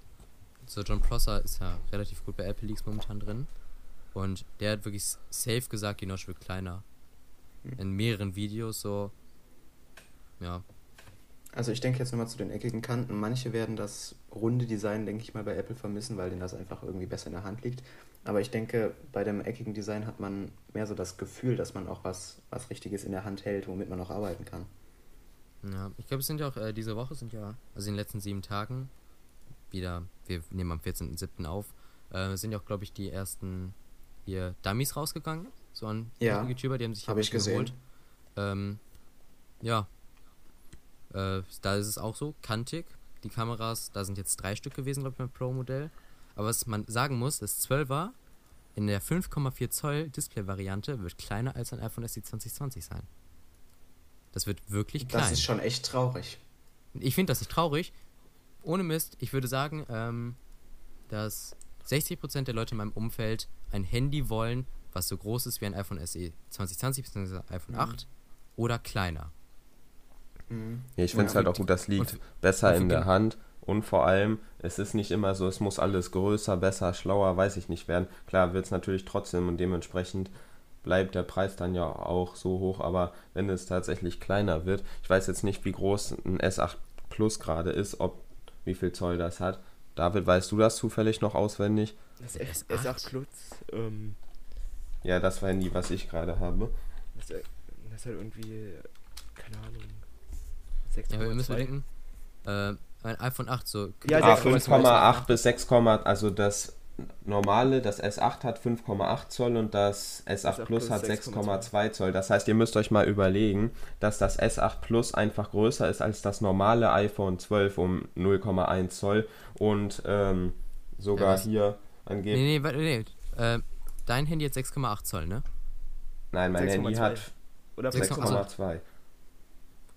so John Prosser ist ja relativ gut bei Apple Leaks momentan drin. Und der hat wirklich safe gesagt, die Notch wird kleiner. Hm. In mehreren Videos so. Ja. Also ich denke jetzt nochmal zu den eckigen Kanten. Manche werden das runde Design, denke ich mal, bei Apple vermissen, weil denen das einfach irgendwie besser in der Hand liegt. Aber ich denke, bei dem eckigen Design hat man mehr so das Gefühl, dass man auch was, was Richtiges in der Hand hält, womit man auch arbeiten kann. Ja, ich glaube, es sind ja auch, äh, diese Woche sind ja, also in den letzten sieben Tagen, wieder, wir nehmen am 14.07. auf, äh, sind ja auch, glaube ich, die ersten hier Dummies rausgegangen. So an Ja, YouTuber, die haben sich hab ich gesehen. Ähm, ja. Äh, da ist es auch so, kantig. Die Kameras, da sind jetzt drei Stück gewesen, glaube ich, beim Pro-Modell. Aber was man sagen muss, das 12er in der 5,4 Zoll Display-Variante wird kleiner als ein iPhone SE 2020 sein. Das wird wirklich klein. Das ist schon echt traurig. Ich finde das nicht traurig. Ohne Mist, ich würde sagen, ähm, dass 60% der Leute in meinem Umfeld ein Handy wollen, was so groß ist wie ein iPhone SE 2020 bzw. iPhone Mhm. 8 oder kleiner. Mhm. Ja, ich finde es Ja. halt auch gut, das liegt Und- besser und in der Hand. Und vor allem, es ist nicht immer so, es muss alles größer, besser, schlauer, weiß ich nicht werden. Klar wird es natürlich trotzdem und dementsprechend bleibt der Preis dann ja auch so hoch. Aber wenn es tatsächlich kleiner wird, ich weiß jetzt nicht, wie groß ein S8 Plus gerade ist, ob wie viel Zoll das hat. David, weißt du das zufällig noch auswendig? Das Der S- S8? S8 Plus, ähm, Ja, das Handy, was ich gerade habe. das, ist- das ist halt irgendwie, keine Ahnung, 6,2. Ja, wir müssen bedenken, äh, ein iPhone 8 so. Ja, Ah, 6,2 5,8 bis 6, also das normale, das S8 hat 5,8 Zoll und das S8 S8 Plus Plus hat 6,2 6,2 Zoll. Das heißt, ihr müsst euch mal überlegen, dass das S8 Plus einfach größer ist als das normale iPhone 12 um 0,1 Zoll und ähm, sogar was? hier Nee, angeblich. nee, warte, nee. Äh, dein Handy hat 6,8 Zoll, ne? Nein, mein Handy 6,2. hat Oder 6,2. 6,2.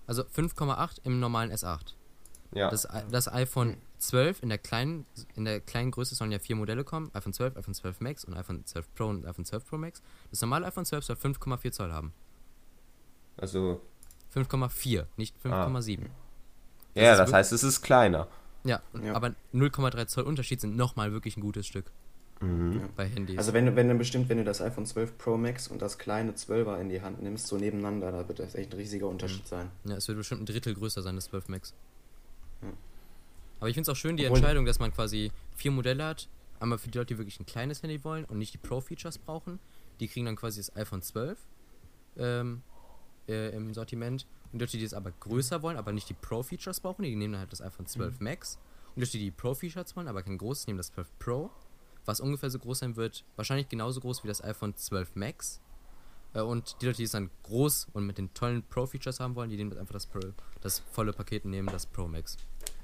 Also 5,8 im normalen S8. Ja, Das, das iPhone 12 in der kleinen in der kleinen Größe sollen ja vier Modelle kommen. iPhone 12, iPhone 12 Max und iPhone 12 Pro und iPhone 12 Pro Max. Das normale iPhone 12 soll 5,4 Zoll haben. also 5,4, nicht 5,7. Das ja, das wirk- heißt, es ist kleiner. Ja, Ja. aber 0,3 Zoll Unterschied sind nochmal wirklich ein gutes Stück Mhm. Ja. bei Handys. Also wenn du, wenn du bestimmt, wenn du das iPhone 12 Pro Max und das kleine 12er in die Hand nimmst, so nebeneinander, da wird das echt ein riesiger Unterschied sein. ja, es wird bestimmt ein Drittel größer sein, das 12 Max. Ja. Aber ich finde es auch schön, die Entscheidung, dass man quasi vier Modelle hat. Einmal für die Leute, die wirklich ein kleines Handy wollen und nicht die Pro-Features brauchen. Die kriegen dann quasi das iPhone 12 ähm, äh, im Sortiment. Und die Leute, die es aber größer wollen, aber nicht die Pro-Features brauchen, die nehmen dann halt das iPhone 12 Max. Und die Leute, die die Pro-Features wollen, aber kein großes, nehmen das 12 Pro. Was ungefähr so groß sein wird, wahrscheinlich genauso groß wie das iPhone 12 Max. Äh, Und die Leute, die es dann groß und mit den tollen Pro-Features haben wollen, die nehmen einfach das, Pro, das volle Paket und nehmen das Pro Max.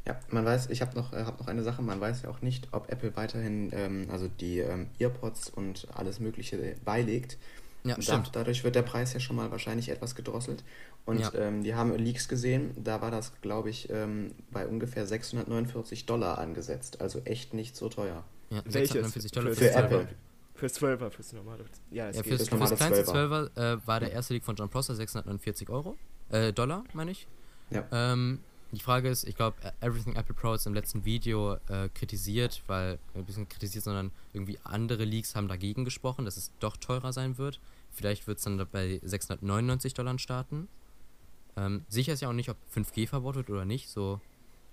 Ja, man weiß, ich habe noch, äh, hab noch eine Sache, man weiß ja auch nicht, ob Apple weiterhin ähm, also die ähm, Earpods und alles Mögliche beilegt. Ja, Da, stimmt. dadurch wird der Preis ja schon mal wahrscheinlich etwas gedrosselt. Und Ja. ähm, die haben Leaks gesehen, da war das, glaube ich, ähm, bei ungefähr 649 Dollar angesetzt. Also echt nicht so teuer. Ja, Welches? 649 Dollar Für für, Apple. 12er. Fürs 12er, fürs normale. Ja, es Ja, fürs, fürs normale kleinste 12er. 12er äh, war der erste Leak von John Prosser 649 Euro. Äh, Dollar, meine ich. Ja. Ähm, die Frage ist, ich glaube, Everything Apple Pro ist im letzten Video äh, kritisiert, weil, äh, ein bisschen kritisiert, sondern irgendwie andere Leaks haben dagegen gesprochen, dass es doch teurer sein wird. Vielleicht wird es dann bei 699 Dollar starten. Ähm, sicher ist ja auch nicht, ob 5G verbaut wird oder nicht. So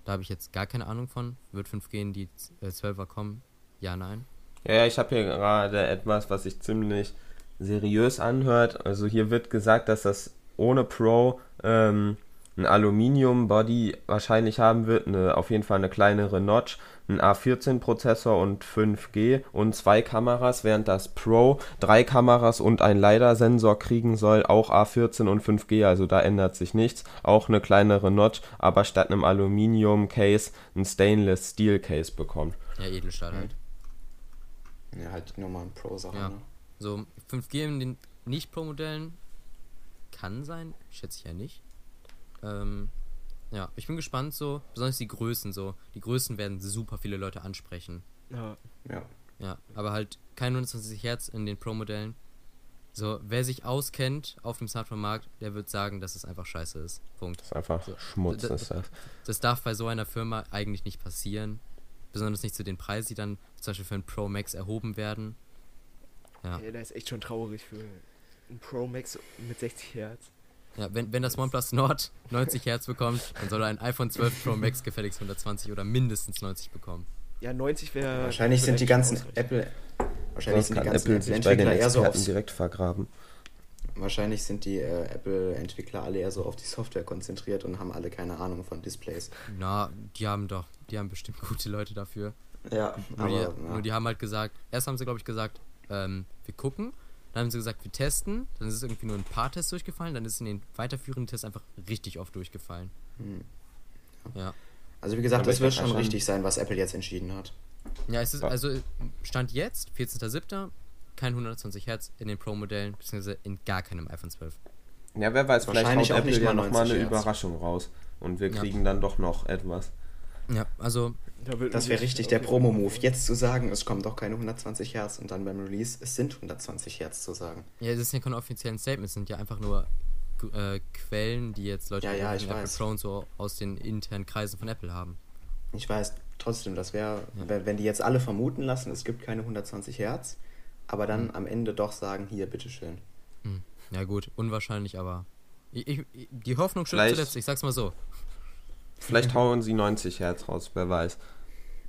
Da habe ich jetzt gar keine Ahnung von. Wird 5G in die äh, 12er kommen? Ja, nein. Ja, ja, ich habe hier gerade etwas, was sich ziemlich seriös anhört. Also hier wird gesagt, dass das ohne Pro ähm, ein Aluminium-Body wahrscheinlich haben wird, eine, auf jeden Fall eine kleinere Notch, ein A14-Prozessor und 5G und zwei Kameras, während das Pro drei Kameras und ein LiDAR-Sensor kriegen soll, auch A14 und 5G, also da ändert sich nichts. Auch eine kleinere Notch, aber statt einem Aluminium-Case ein Stainless-Steel-Case bekommt. Ja, Edelstahl halt. Ja, halt die normalen Pro-Sachen. Ja. Ne? So, 5G in den Nicht-Pro-Modellen kann sein, schätze ich ja nicht. Ähm, ja, ich bin gespannt so, besonders die Größen so. Die Größen werden super viele Leute ansprechen. Ja, Ja. Ja, aber halt kein 120 Hertz in den Pro-Modellen. So, wer sich auskennt auf dem Smartphone-Markt, der wird sagen, dass es einfach scheiße ist. Punkt. Das ist einfach So, Schmutz, d- ist das. Das darf bei so einer Firma eigentlich nicht passieren. Besonders nicht zu den Preisen, die dann zum Beispiel für ein Pro Max erhoben werden. Ja, ey, das ist echt schon traurig für ein Pro Max mit 60 Hertz. Ja wenn, wenn das OnePlus Nord 90 Hertz bekommt, dann soll er ein iPhone 12 Pro Max gefälligst 120 oder mindestens 90 bekommen. Ja, 90 wäre. Wahrscheinlich sind die ganzen ausreichend. Apple. Wahrscheinlich sind die ganzen Apple sich bei den Apple-Entwickler eher so aufs, direkt vergraben. Wahrscheinlich sind die äh, Apple-Entwickler alle eher so auf die Software konzentriert und haben alle keine Ahnung von Displays. Na, die haben doch, die haben bestimmt gute Leute dafür. Ja, Nur, aber die, ja. nur die haben halt gesagt, erst haben sie, glaube ich, gesagt, ähm, wir gucken. Dann haben sie gesagt, wir testen. Dann ist es irgendwie nur ein paar Tests durchgefallen. Dann ist es in den weiterführenden Tests einfach richtig oft durchgefallen. Hm. Ja. Also wie gesagt, Aber das wird schon richtig sein, was Apple jetzt entschieden hat. Ja, es ist Ja. also Stand jetzt, 14.07., kein 120 Hertz in den Pro-Modellen, beziehungsweise in gar keinem iPhone 12. Ja, wer weiß, vielleicht Wahrscheinlich haut auch Apple nicht ja mal nochmal 90 eine Hertz. Überraschung raus. Und wir Ja. kriegen dann doch noch etwas. Ja, also, Das wäre richtig der Promo-Move. Jetzt zu sagen, es kommen doch keine 120 Hertz und dann beim Release, es sind 120 Hertz zu sagen. ja, das sind ja keine offiziellen Statements, sind ja einfach nur äh, Quellen, die jetzt Leute Ja, ja, ich Apple weiß. Pro und so aus den internen Kreisen von Apple haben. Ich weiß trotzdem, das wäre, Ja. wenn, wenn die jetzt alle vermuten lassen, es gibt keine 120 Hertz, aber dann Mhm. am Ende doch sagen, hier, bitteschön. Hm. Ja gut, unwahrscheinlich, aber ich, ich, die Hoffnung stirbt zuletzt, ich sag's mal so. Vielleicht hauen sie 90 Hertz raus, wer weiß.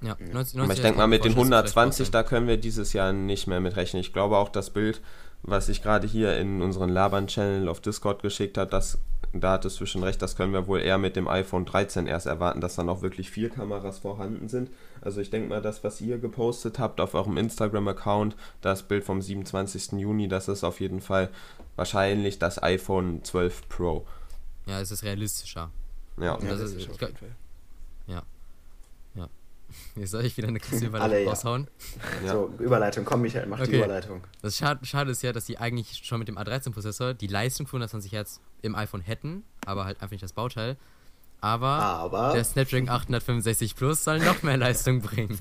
Ja, 90, 90 Aber ich denke mal, mit den vorstellen, dass es vielleicht 120, auch da können wir dieses Jahr nicht mehr mit rechnen. Ich glaube auch das Bild, was ich gerade hier in unseren Labern-Channel auf Discord geschickt hat, das, da hattest du schon recht, das können wir wohl eher mit dem iPhone 13 erst erwarten, dass dann auch wirklich vier Kameras vorhanden sind. Also ich denke mal, das, was ihr gepostet habt auf eurem Instagram-Account, das Bild vom 27. Juni, das ist auf jeden Fall wahrscheinlich das iPhone 12 Pro. Ja, es ist realistischer. Ja, Und das das ist- ist glaub- jeden Fall. Jetzt soll ich wieder eine krasse Überleitung ja. raushauen. ja. So, Überleitung, komm Michael, mach die Okay. Überleitung. Das Schade, schade ist ja, dass die eigentlich schon mit dem A13-Prozessor die Leistung für 120 Hertz im iPhone hätten, aber halt einfach nicht das Bauteil. Aber Aber, der Snapdragon 865 Plus soll noch mehr Leistung bringen.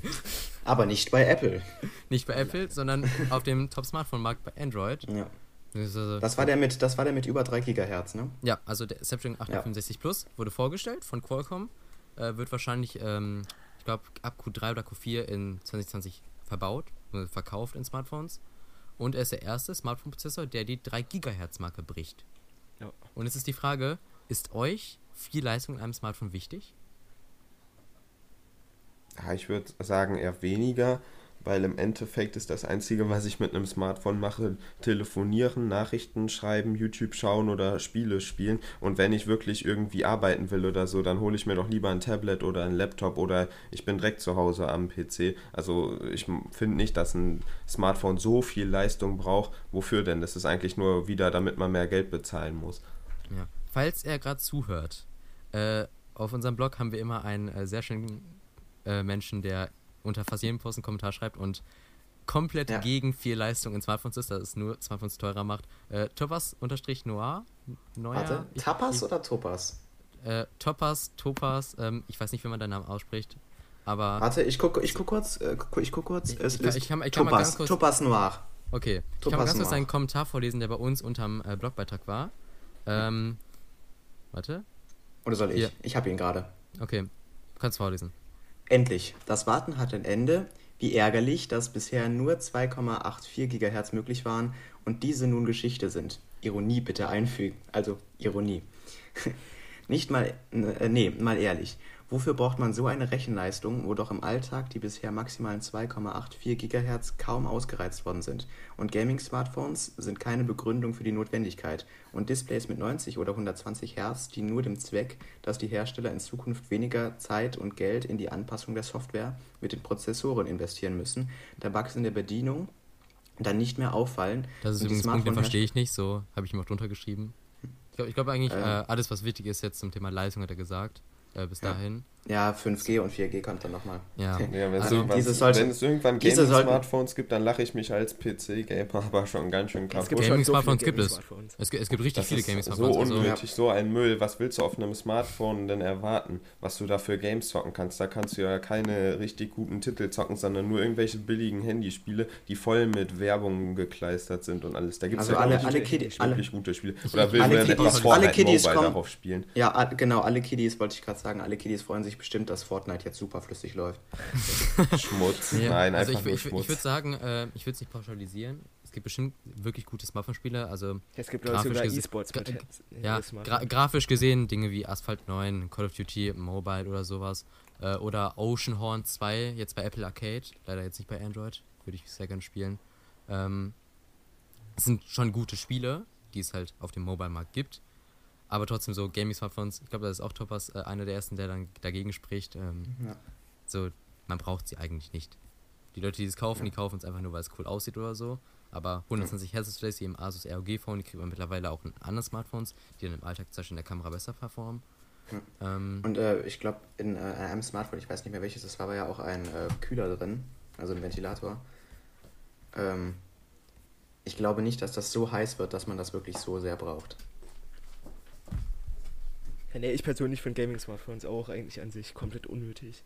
aber nicht bei Apple. Nicht bei Apple, sondern auf dem Top-Smartphone-Markt bei Android. Ja. Also- Das war der mit, das war der mit über 3 Gigahertz, ne? Ja, also der Snapdragon 865 Plus wurde vorgestellt von Qualcomm. Äh, wird wahrscheinlich, ähm, ich glaube, ab Q3 oder Q4 in 2020 verbaut, äh, verkauft in Smartphones. Und er ist der erste Smartphone-Prozessor, der die 3 GHz-Marke bricht. Ja. Und jetzt ist die Frage, ist euch viel Leistung in einem Smartphone wichtig? Ja, ich würde sagen eher weniger, weil im Endeffekt ist das Einzige, was ich mit einem Smartphone mache, telefonieren, Nachrichten schreiben, YouTube schauen oder Spiele spielen. Und wenn ich wirklich irgendwie arbeiten will oder so, dann hole ich mir doch lieber ein Tablet oder ein Laptop oder ich bin direkt zu Hause am PC. Also ich finde nicht, dass ein Smartphone so viel Leistung braucht. Wofür denn? Das ist eigentlich nur wieder, damit man mehr Geld bezahlen muss. Ja. Falls er gerade zuhört, äh, auf unserem Blog haben wir immer einen äh, sehr schönen äh, Menschen, der unter fast jedem Post einen Kommentar schreibt und komplett Ja. gegen viel Leistung in Smartphones ist, dass es nur Smartphones teurer macht. Äh, Topas unterstrich Noir. Neuer, Warte, ich- Tapas ich- oder Topas? Äh, Topas, Topas, ähm, ich weiß nicht, wie man deinen Namen ausspricht, aber Warte, ich guck, ich guck kurz, äh, ich guck kurz. Ich- es ich ist ich kann- ich kann mal Topas, ganz kurz- Topas Noir. okay. Ich kann mal ganz kurz Noir. einen Kommentar vorlesen, der bei uns unterm äh, Blogbeitrag war. Ähm, warte. Oder soll ich? Hier. Ich habe ihn gerade. Okay, kannst vorlesen. Endlich. Das Warten hat ein Ende. Wie ärgerlich, dass bisher nur 2,84 GHz möglich waren und diese nun Geschichte sind. Ironie bitte einfügen. Also Ironie. Nicht mal, äh, nee, mal ehrlich. Wofür braucht man so eine Rechenleistung, wo doch im Alltag die bisher maximalen 2,84 GHz kaum ausgereizt worden sind? Und Gaming-Smartphones sind keine Begründung für die Notwendigkeit. Und Displays mit 90 oder 120 Hertz dienen nur dem Zweck, dass die Hersteller in Zukunft weniger Zeit und Geld in die Anpassung der Software mit den Prozessoren investieren müssen, da Bugs in der Bedienung dann nicht mehr auffallen. Das ist übrigens ein Punkt, den Smartphone- verstehe ich nicht, so habe ich ihm auch drunter geschrieben. Ich glaube glaub eigentlich, Ähm. äh, alles, was wichtig ist jetzt zum Thema Leistung, hat er gesagt. Äh, bis Ja. dahin. Ja, 5G und 4G kommt dann nochmal. Ja. Ja, wenn, Also, diese sollte- wenn es irgendwann Gaming-Smartphones gibt, dann lache ich mich als PC-Gamer aber schon ganz schön Es viele Gaming-Smartphones gibt es. Es, gibt- es gibt richtig Das viele Gaming-Smartphones. so also, unnötig, so ein Müll. Was willst du auf einem Smartphone denn erwarten, was du da für Games zocken kannst? Da kannst du ja keine richtig guten Titel zocken, sondern nur irgendwelche billigen Handyspiele, die voll mit Werbung gekleistert sind und alles. Da gibt es Also ja alle, alle, nicht Kiddi, alle, wirklich gute Spiele. Oder will man Kiddies- etwas alle Fortnite Kiddies Mobile kommen- darauf spielen? ja, genau, alle Kiddies wollte ich gerade sagen, alle Kiddies freuen sich bestimmt, dass Fortnite jetzt super flüssig läuft. Schmutz. Ja, Nein, also einfach ich, nur ich, ich würde sagen, äh, ich würde es nicht pauschalisieren. Es gibt bestimmt wirklich gute Smartphone-Spiele. Also Es gibt Leute Grafisch sogar E-Sports gra- ja, gra grafisch gesehen Dinge wie Asphalt 9, Call of Duty Mobile oder sowas. Äh, oder Oceanhorn 2, jetzt bei Apple Arcade. Leider jetzt nicht bei Android. Würde ich sehr gerne spielen. Ähm, es sind schon gute Spiele, die es halt auf dem Mobile-Markt gibt. Aber trotzdem so Gaming-Smartphones, ich glaube, das ist auch Topas äh, einer der ersten, der dann dagegen spricht. Ähm, Ja. so, man braucht sie eigentlich nicht. Die Leute, die es kaufen, die kaufen es einfach nur, weil es cool aussieht oder so. Aber 120 Hz Displays, wie im Asus ROG Phone, die kriegt man mittlerweile auch in anderen Smartphones, die dann im Alltag zum Beispiel in der Kamera besser performen. Ähm, Und äh, ich glaube, in äh, einem Smartphone, ich weiß nicht mehr welches, das war, war ja auch ein äh, Kühler drin, also ein Ventilator. Ähm, ich glaube nicht, dass das so heiß wird, dass man das wirklich so sehr braucht. Ja, nee, ich persönlich finde Gaming-Smartphones auch eigentlich an sich komplett unnötig.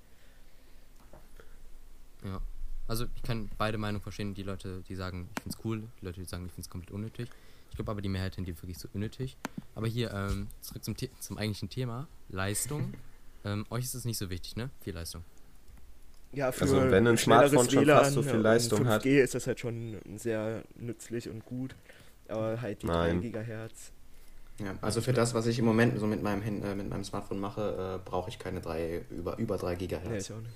ja. Also ich kann beide Meinungen verstehen. Die Leute, die sagen, ich finde es cool, die Leute, die sagen, ich finde es komplett unnötig. Ich glaube aber, die Mehrheit tendiert wirklich so unnötig. Aber hier, ähm, zurück zum, The zum eigentlichen Thema, Leistung. ähm, euch ist es nicht so wichtig, ne? Viel Leistung. Ja, für Also wenn ein Smartphone schon WLAN fast so viel Leistung 5G hat. ist das halt schon sehr nützlich und gut. Aber halt die Nein. 3 Gigahertz. Ja, also für das, was ich im Moment so mit meinem, Hand- äh, mit meinem Smartphone mache, äh, brauche ich keine drei, über, über 3 Nee, Gigahertz. ich auch nicht.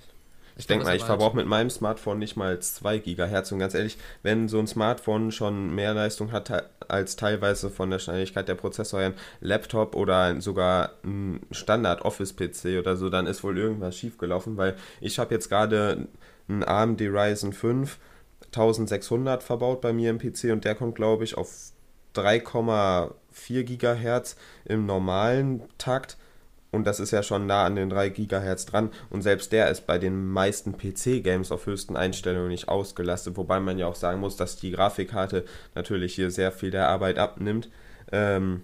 Ich denke mal, ich verbrauche mit meinem Smartphone nicht mal 2 Gigahertz und ganz ehrlich, wenn so ein Smartphone schon mehr Leistung hat als teilweise von der Schnelligkeit der Prozessor ein Laptop oder sogar ein Standard Office PC oder so, dann ist wohl irgendwas schiefgelaufen, weil ich habe jetzt gerade einen AMD Ryzen 5 1600 verbaut bei mir im PC und der kommt glaube ich auf 3,4 Gigahertz im normalen Takt und das ist ja schon nah an den 3 Gigahertz dran. Und selbst der ist bei den meisten PC-Games auf höchsten Einstellungen nicht ausgelastet. Wobei man ja auch sagen muss, dass die Grafikkarte natürlich hier sehr viel der Arbeit abnimmt. Ähm,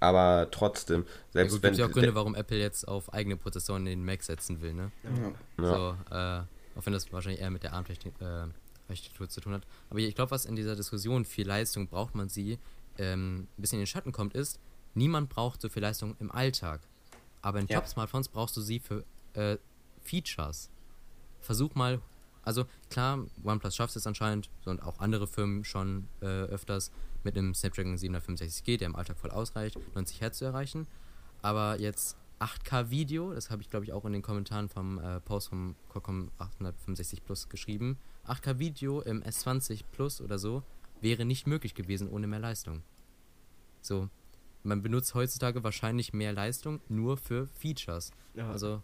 aber trotzdem, Ja, selbst gut, wenn. gibt ja auch Gründe, warum Apple jetzt auf eigene Prozessoren in den Mac setzen will, ne? Ja. Ja. So, äh, auch wenn das wahrscheinlich eher mit der ARM-Architektur äh, zu tun hat. Aber ich glaube, was in dieser Diskussion viel Leistung braucht man sie, ähm, ein bisschen in den Schatten kommt, ist, niemand braucht so viel Leistung im Alltag. Aber in Ja. Top-Smartphones brauchst du sie für äh, Features. Versuch mal, also klar, OnePlus schafft es anscheinend so, und auch andere Firmen schon äh, öfters mit einem Snapdragon 765G, der im Alltag voll ausreicht, 90 Hertz zu erreichen. Aber jetzt 8K Video, das habe ich glaube ich auch in den Kommentaren vom äh, Post vom Qualcomm 865 Plus geschrieben. 8K Video im S20 Plus oder so wäre nicht möglich gewesen ohne mehr Leistung. So, man benutzt heutzutage wahrscheinlich mehr Leistung nur für Features. Ja. Also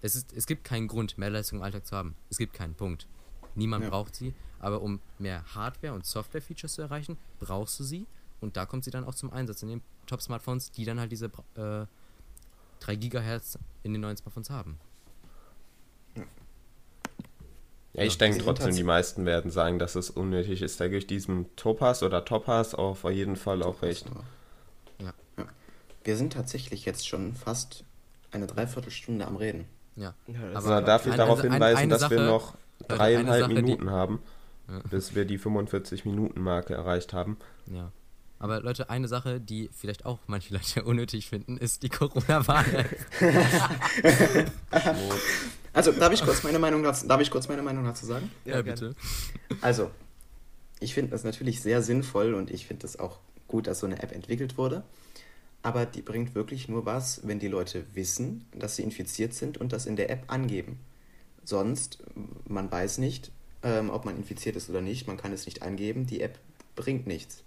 es, ist, es gibt keinen Grund, mehr Leistung im Alltag zu haben. Es gibt keinen Punkt. Niemand Ja. braucht sie, aber um mehr Hardware- und Software-Features zu erreichen, brauchst du sie und da kommt sie dann auch zum Einsatz in den Top-Smartphones, die dann halt diese äh, 3 Gigahertz in den neuen Smartphones haben. Ja, ich Ja, denke trotzdem, die meisten werden sagen, dass es unnötig ist. Da gebe ich diesem Topaz oder Topaz auf jeden Fall auch recht. Ja. Ja. Wir sind tatsächlich jetzt schon fast eine Dreiviertelstunde am Reden. Ja. Ja, das Aber- Also, darf ich darauf also hinweisen, eine dass wir Sache- noch eine dreieinhalb Sache, die- Minuten haben, Ja. bis wir die 45-Minuten-Marke erreicht haben. Ja. Aber Leute, eine Sache, die vielleicht auch manche Leute unnötig finden, ist die Corona-Warn-App. Also, darf ich kurz meine Meinung dazu, darf ich kurz meine Meinung dazu sagen? Ja, gerne. bitte. Also, ich finde das natürlich sehr sinnvoll und ich finde es auch gut, dass so eine App entwickelt wurde. aber die bringt wirklich nur was, wenn die Leute wissen, dass sie infiziert sind und das in der App angeben. Sonst, man weiß nicht, ähm, ob man infiziert ist oder nicht, man kann es nicht angeben, die App bringt nichts.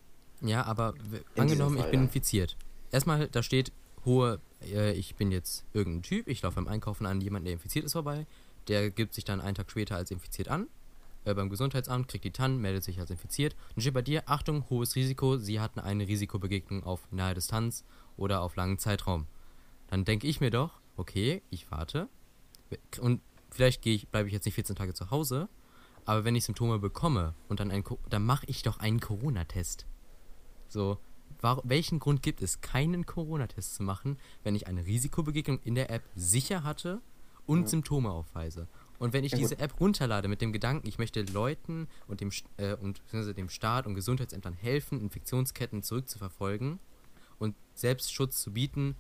Ja, aber In angenommen, diesem ich Fall, bin ja. infiziert. Erstmal, da steht hohe, äh, ich bin jetzt irgendein Typ, ich laufe beim Einkaufen an jemanden, der infiziert ist, vorbei. Der gibt sich dann einen Tag später als infiziert an. Äh, beim Gesundheitsamt kriegt die TAN, meldet sich als infiziert. Und steht bei dir, Achtung, hohes Risiko, Sie hatten eine Risikobegegnung auf nahe Distanz oder auf langen Zeitraum. Dann denke ich mir doch, okay, ich warte. Und vielleicht ich, bleibe ich jetzt nicht 14 Tage zu Hause, aber wenn ich Symptome bekomme und dann, ein, dann mache ich doch einen Corona-Test. So, war, welchen Grund gibt es, keinen Corona-Test zu machen, wenn ich eine Risikobegegnung in der App sicher hatte und Symptome aufweise? Und wenn ich Ja, diese App runterlade mit dem Gedanken, ich möchte Leuten und dem, äh, und beziehungsweise dem Staat und Gesundheitsämtern helfen, Infektionsketten zurückzuverfolgen und Selbstschutz zu bieten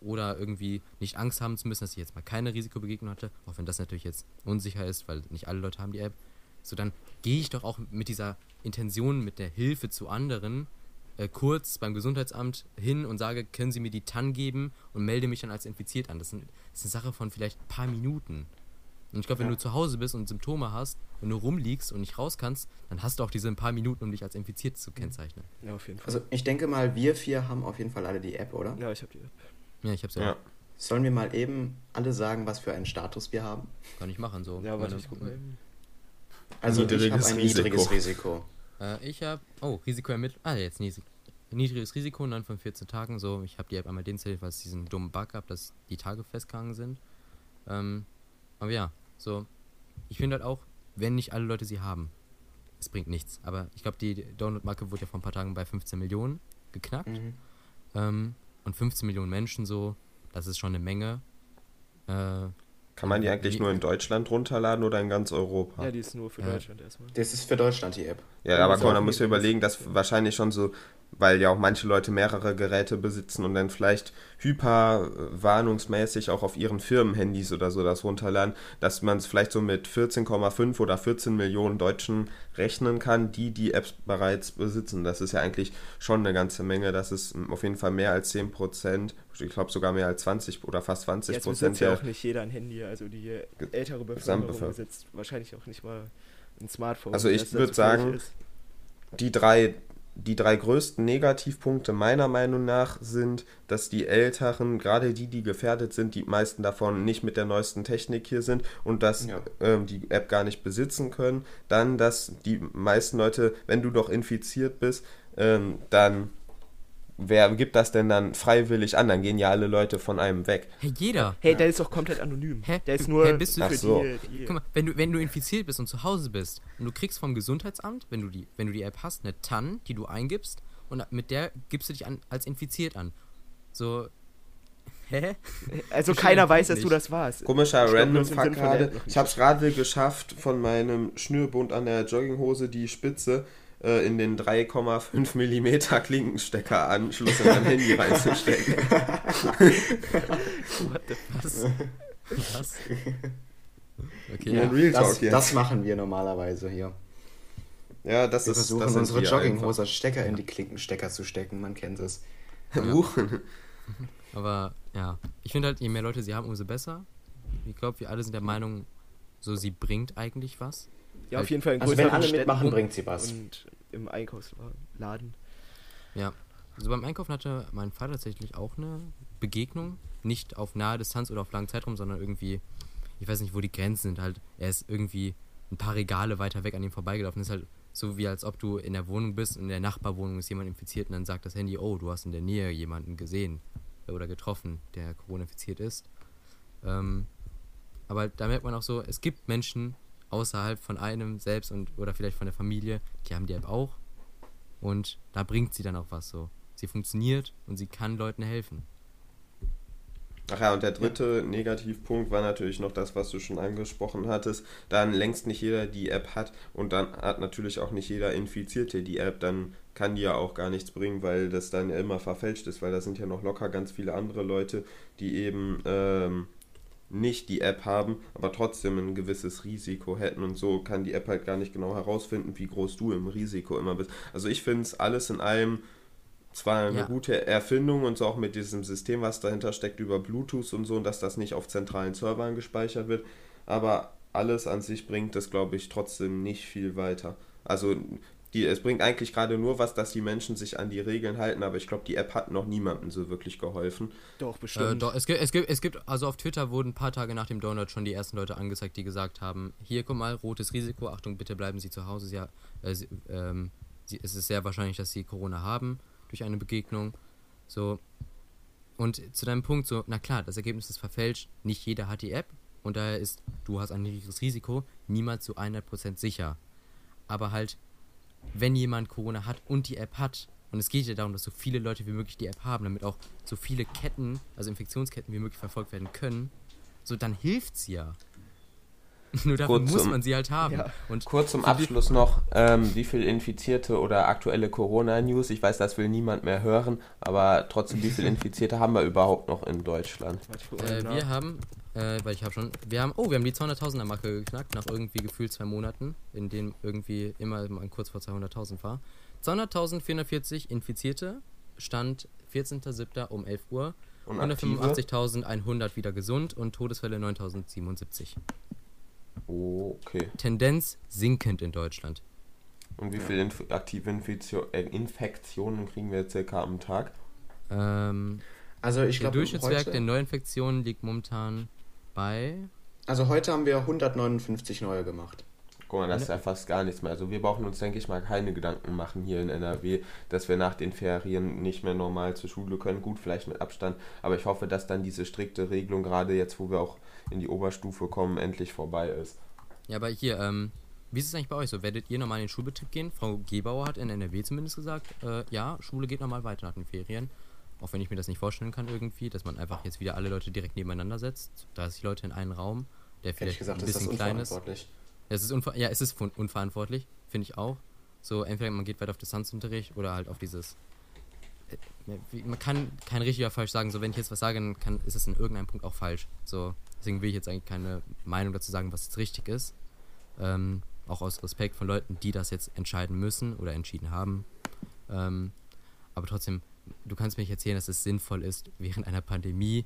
oder irgendwie nicht Angst haben zu müssen, dass ich jetzt mal keine Risikobegegnung hatte, auch wenn das natürlich jetzt unsicher ist, weil nicht alle Leute haben die App, so dann gehe ich doch auch mit dieser Intention, mit der Hilfe zu anderen äh, kurz beim Gesundheitsamt hin und sage, können Sie mir die TAN geben und melde mich dann als infiziert an. Das ist, ein, das ist eine Sache von vielleicht ein paar Minuten. Und ich glaube, wenn Ja. du zu Hause bist und Symptome hast, wenn du rumliegst und nicht raus kannst, dann hast du auch diese ein paar Minuten, um dich als infiziert zu kennzeichnen. Ja, auf jeden Fall. Also ich denke mal, wir vier haben auf jeden Fall alle die App, oder? ja, ich habe die App. Ja, ich hab's ja, Ja. Sollen wir mal eben alle sagen, was für einen Status wir haben? gar nicht machen so. Ja, warte, ich guck mal eben. Also ich Niedriges habe ein Risiko. niedriges Risiko. Äh, ich habe, oh, Risiko ermittelt. Ah, jetzt niedrig, niedriges Risiko, 9 von 14 Tagen. So, ich habe die App einmal deinstalliert, weil es diesen dummen Bug gab, dass die Tage festgegangen sind. Ähm, aber ja, so, ich finde halt auch, wenn nicht alle Leute sie haben, es bringt nichts. Aber ich glaube, die Download-Marke wurde ja vor ein paar Tagen bei 15 Millionen geknackt. Mhm. Ähm, und 15 Millionen Menschen so, das ist schon eine Menge. Äh, Kann man die eigentlich nur in Deutschland runterladen oder in ganz Europa? Ja, die ist nur für Ja. Deutschland erstmal. Das ist für Deutschland die App. Ja, aber guck mal, da du nicht- überlegen, dass wahrscheinlich schon so, weil ja auch manche Leute mehrere Geräte besitzen und dann vielleicht hyperwarnungsmäßig auch auf ihren Firmenhandys oder so das runterladen, dass man es vielleicht so mit 14,5 oder 14 Millionen Deutschen rechnen kann, die die Apps bereits besitzen. Das ist ja eigentlich schon eine ganze Menge. Das ist auf jeden Fall mehr als 10 Prozent. Ich glaube sogar mehr als 20 oder fast 20 Jetzt Prozent besitzt ja auch nicht jeder ein Handy, also die ältere Bevölkerung besitzt wahrscheinlich auch nicht mal ein Smartphone. Also ich das dazu würd fähig sagen, ist. die drei, die drei größten Negativpunkte meiner Meinung nach sind, dass die Älteren, gerade die, die gefährdet sind, die meisten davon nicht mit der neuesten Technik hier sind und dass Ja. ähm, die App gar nicht besitzen können. Dann, dass die meisten Leute, wenn du doch infiziert bist, ähm, dann wer gibt das denn dann freiwillig an? Dann gehen ja alle Leute von einem weg. hey, jeder! Hey, der ist doch komplett anonym. Hä? Der ist nur hä, bist du- Ach für so. die, die Guck mal, wenn du, wenn du infiziert bist und zu Hause bist und du kriegst vom Gesundheitsamt, wenn du die, wenn du die App hast, eine TAN, die du eingibst und mit der gibst du dich an, als infiziert an. So, hä? Also keiner weiß, dass du das warst. Komischer Ich Random Fuck gerade. Ich habe es gerade geschafft, von meinem Schnürbund an der Jogginghose die Spitze äh, in den 3,5 mm Klinkenstecker Anschluss in mein Handy reinzustecken. What the Was? Was? Okay, Ja. ja. Real das, Talk jetzt. das machen wir normalerweise hier. Ja, das Wir ist versuchen das unsere Jogginghose Stecker in die Klinkenstecker zu stecken, man kennt es. Huch. Aber ja, ich finde halt, je mehr Leute sie haben, umso besser. Ich glaube, wir alle sind der Meinung, so sie bringt eigentlich was. Ja, auf jeden Fall in Also wenn alle Städten mitmachen, bringt sie was. Und im Einkaufsladen. Ja. Also beim Einkaufen hatte mein Vater tatsächlich auch eine Begegnung. Nicht auf nahe Distanz oder auf langen Zeitraum, sondern irgendwie, ich weiß nicht, wo die Grenzen sind. Halt, er ist irgendwie ein paar Regale weiter weg an ihm vorbeigelaufen. Das ist halt so wie als ob du in der Wohnung bist und in der Nachbarwohnung ist jemand infiziert und dann sagt das Handy, oh, du hast in der Nähe jemanden gesehen oder getroffen, der Corona infiziert ist. Ähm, aber da merkt man auch so, es gibt Menschen außerhalb von einem selbst und oder vielleicht von der Familie, die haben die App auch und da bringt sie dann auch was so. Sie funktioniert und sie kann Leuten helfen. Ach ja, und der dritte Negativpunkt war natürlich noch das, was du schon angesprochen hattest. Dann längst nicht jeder die App hat und dann hat natürlich auch nicht jeder Infizierte die App. Dann kann die ja auch gar nichts bringen, weil das dann ja immer verfälscht ist, weil da sind ja noch locker ganz viele andere Leute, die eben ähm, nicht die App haben, aber trotzdem ein gewisses Risiko hätten und so kann die App halt gar nicht genau herausfinden, wie groß du im Risiko immer bist. Also ich finde es alles in allem zwar eine Ja. gute Erfindung und so auch mit diesem System, was dahinter steckt, über Bluetooth und so, und dass das nicht auf zentralen Servern gespeichert wird, aber alles an sich bringt das, glaube ich, trotzdem nicht viel weiter. Also die, es bringt eigentlich gerade nur was, dass die Menschen sich an die Regeln halten, aber ich glaube, die App hat noch niemandem so wirklich geholfen. Doch, Äh, bestimmt. doch, es gibt, es gibt, es gibt, also auf Twitter wurden ein paar Tage nach dem Donut schon die ersten Leute angezeigt, die gesagt haben, hier guck mal, rotes Risiko, Achtung, bitte bleiben Sie zu Hause. Sie, äh, sie, ähm, sie, es ist sehr wahrscheinlich, dass Sie Corona haben durch eine Begegnung. So. Und zu deinem Punkt, so, na klar, das Ergebnis ist verfälscht, nicht jeder hat die App und daher ist, du hast ein niedriges Risiko, niemand zu 100% sicher. Aber halt, wenn jemand Corona hat und die App hat, und es geht ja darum, dass so viele Leute wie möglich die App haben, damit auch so viele Ketten, also Infektionsketten wie möglich verfolgt werden können, so dann hilft's ja. Nur dafür Kurz muss zum- man sie halt haben. Ja. Und Kurz zum Abschluss noch, ähm, wie viel Infizierte oder aktuelle Corona-News, ich weiß, das will niemand mehr hören, aber trotzdem, wie viele Infizierte haben wir überhaupt noch in Deutschland? Äh, wir haben, äh, weil ich habe schon, wir haben, oh, wir haben die 200.000er Marke geknackt, nach irgendwie gefühlt zwei Monaten, in denen irgendwie immer mal kurz vor 200.000 war. 200.440 Infizierte, Stand 14.07. um 11 Uhr, Und aktive? 185.100 wieder gesund und Todesfälle 9.077. Oh, okay. Tendenz sinkend in Deutschland. Und wie viele Inf aktive Infizio äh, Infektionen kriegen wir jetzt circa am Tag? Ähm, Also ich der glaube, Durchschnittswert der Neuinfektionen liegt momentan bei also heute haben wir 159 neue gemacht. Guck mal, das ist ja fast gar nichts mehr. Also wir brauchen uns, denke ich mal, keine Gedanken machen hier in NRW, dass wir nach den Ferien nicht mehr normal zur Schule können. Gut, vielleicht mit Abstand, aber ich hoffe, dass dann diese strikte Regelung, gerade jetzt, wo wir auch in die Oberstufe kommen, endlich vorbei ist. Ja, aber hier, ähm, wie ist es eigentlich bei euch so? Werdet ihr normal in den Schulbetrieb gehen? Frau Gebauer hat in NRW zumindest gesagt, äh, ja, Schule geht normal weiter nach den Ferien. Auch wenn ich mir das nicht vorstellen kann irgendwie, dass man einfach jetzt wieder alle Leute direkt nebeneinander setzt. 30 Leute in einen Raum, der vielleicht gesagt ein ist bisschen klein ist. Es ist unver ja, es ist unverantwortlich, finde ich auch. So, entweder man geht weiter auf Distanzunterricht oder halt auf dieses. äh, Man kann kein richtig oder falsch sagen. So, wenn ich jetzt was sage, dann kann, ist es in irgendeinem Punkt auch falsch. So, deswegen will ich jetzt eigentlich keine Meinung dazu sagen, was jetzt richtig ist. Ähm, auch aus Respekt von Leuten, die das jetzt entscheiden müssen oder entschieden haben. Ähm, aber trotzdem, du kannst mir nicht erzählen, dass es sinnvoll ist, während einer Pandemie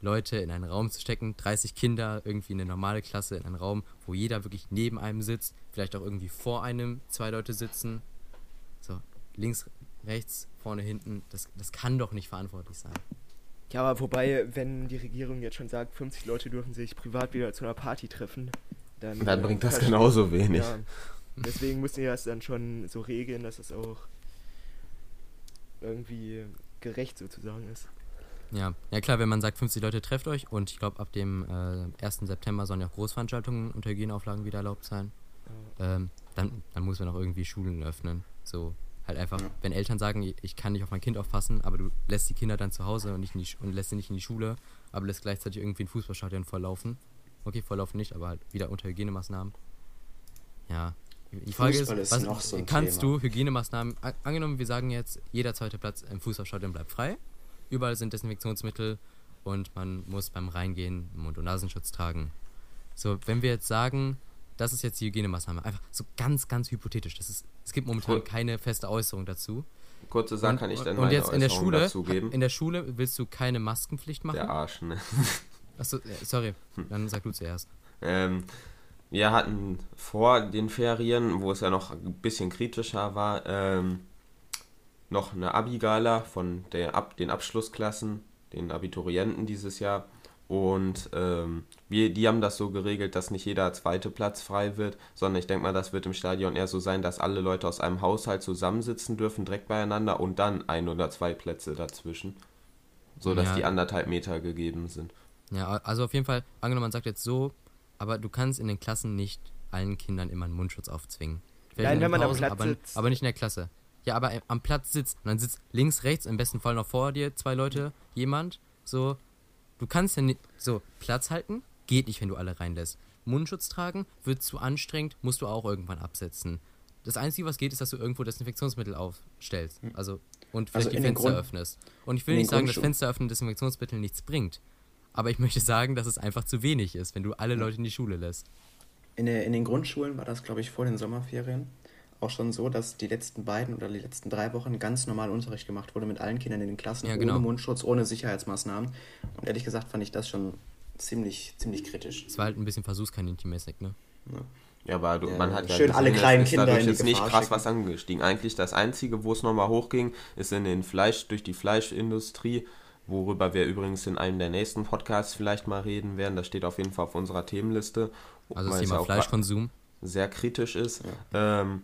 Leute in einen Raum zu stecken, 30 Kinder irgendwie in eine normale Klasse in einen Raum, wo jeder wirklich neben einem sitzt, vielleicht auch irgendwie vor einem zwei Leute sitzen. So, links, rechts, vorne, hinten, das, das kann doch nicht verantwortlich sein. Ja, aber wobei, wenn die Regierung jetzt schon sagt, 50 Leute dürfen sich privat wieder zu einer Party treffen, dann. Dann äh, bringt das genauso wenig. Ja, deswegen müssen die das dann schon so regeln, dass es auch irgendwie gerecht sozusagen ist. Ja, ja klar, wenn man sagt, 50 Leute trefft euch und ich glaube, ab dem äh, 1. September sollen ja auch Großveranstaltungen unter Hygieneauflagen wieder erlaubt sein. ähm, dann, dann muss man auch irgendwie Schulen öffnen. So, halt einfach, Ja. wenn Eltern sagen, ich- kann nicht auf mein Kind aufpassen, aber du lässt die Kinder dann zu Hause und, nicht in die, und lässt sie nicht in die Schule, aber lässt gleichzeitig irgendwie ein Fußballstadion volllaufen. Okay, volllaufen nicht, aber halt wieder unter Hygienemaßnahmen. Ja. Die Frage Fußball ist, ist was, noch so ein kannst Thema. du Hygienemaßnahmen, angenommen, wir sagen jetzt, jeder zweite Platz im Fußballstadion bleibt frei, überall sind Desinfektionsmittel und man muss beim Reingehen Mund- und Nasenschutz tragen. So, wenn wir jetzt sagen, das ist jetzt die Hygienemaßnahme, einfach so ganz, ganz hypothetisch. Das ist, es gibt momentan Cool. keine feste Äußerung dazu. Kurze Sache kann ich dann und jetzt in der Schule, dazu geben. in der Schule willst du keine Maskenpflicht machen? Der Arsch, ne? Achso, äh, sorry, dann sag du zuerst. Ähm, wir hatten vor den Ferien, wo es ja noch ein bisschen kritischer war, ähm, noch eine Abi-Gala von der Ab den Abschlussklassen, den Abiturienten dieses Jahr. Und ähm, wir, die haben das so geregelt, dass nicht jeder zweite Platz frei wird, sondern ich denke mal, das wird im Stadion eher so sein, dass alle Leute aus einem Haushalt zusammensitzen dürfen, direkt beieinander und dann ein oder zwei Plätze dazwischen. So dass Ja. die anderthalb Meter gegeben sind. Ja, also auf jeden Fall, angenommen, man sagt jetzt so, aber du kannst in den Klassen nicht allen Kindern immer einen Mundschutz aufzwingen. Vielleicht Nein, in wenn man am Pausen, Platz aber, sitzt. aber nicht in der Klasse. Ja, aber am Platz sitzt, und dann sitzt links, rechts, im besten Fall noch vor dir zwei Leute, jemand, so, du kannst ja nicht, so, Platz halten, geht nicht, wenn du alle reinlässt. Mundschutz tragen, wird zu anstrengend, musst du auch irgendwann absetzen. Das Einzige, was geht, ist, dass du irgendwo Desinfektionsmittel aufstellst. Also, und vielleicht Also die Fenster öffnest. Und ich will nicht sagen, dass Fenster öffnen Desinfektionsmittel nichts bringt. Aber ich möchte sagen, dass es einfach zu wenig ist, wenn du alle Leute in die Schule lässt. In, der, in den Grundschulen war das, glaube ich, vor den Sommerferien auch schon so, dass die letzten beiden oder die letzten drei Wochen ganz normal Unterricht gemacht wurde mit allen Kindern in den Klassen, Ja, ohne genau. Mundschutz, ohne Sicherheitsmaßnahmen. Und ehrlich gesagt fand ich das schon ziemlich, ziemlich kritisch. Es war halt ein bisschen Versuchskaninchen-mäßig, ne? Ja, aber du, Ja, man hat ja schön alle kleinen ist Kinder dadurch in die jetzt nicht krass schicken. was angestiegen. Eigentlich das Einzige, wo es nochmal hochging, ist in den Fleisch, durch die Fleischindustrie, worüber wir übrigens in einem der nächsten Podcasts vielleicht mal reden werden. Das steht auf jeden Fall auf unserer Themenliste. Also das weil es Thema auch Fleischkonsum. sehr kritisch ist. Ähm,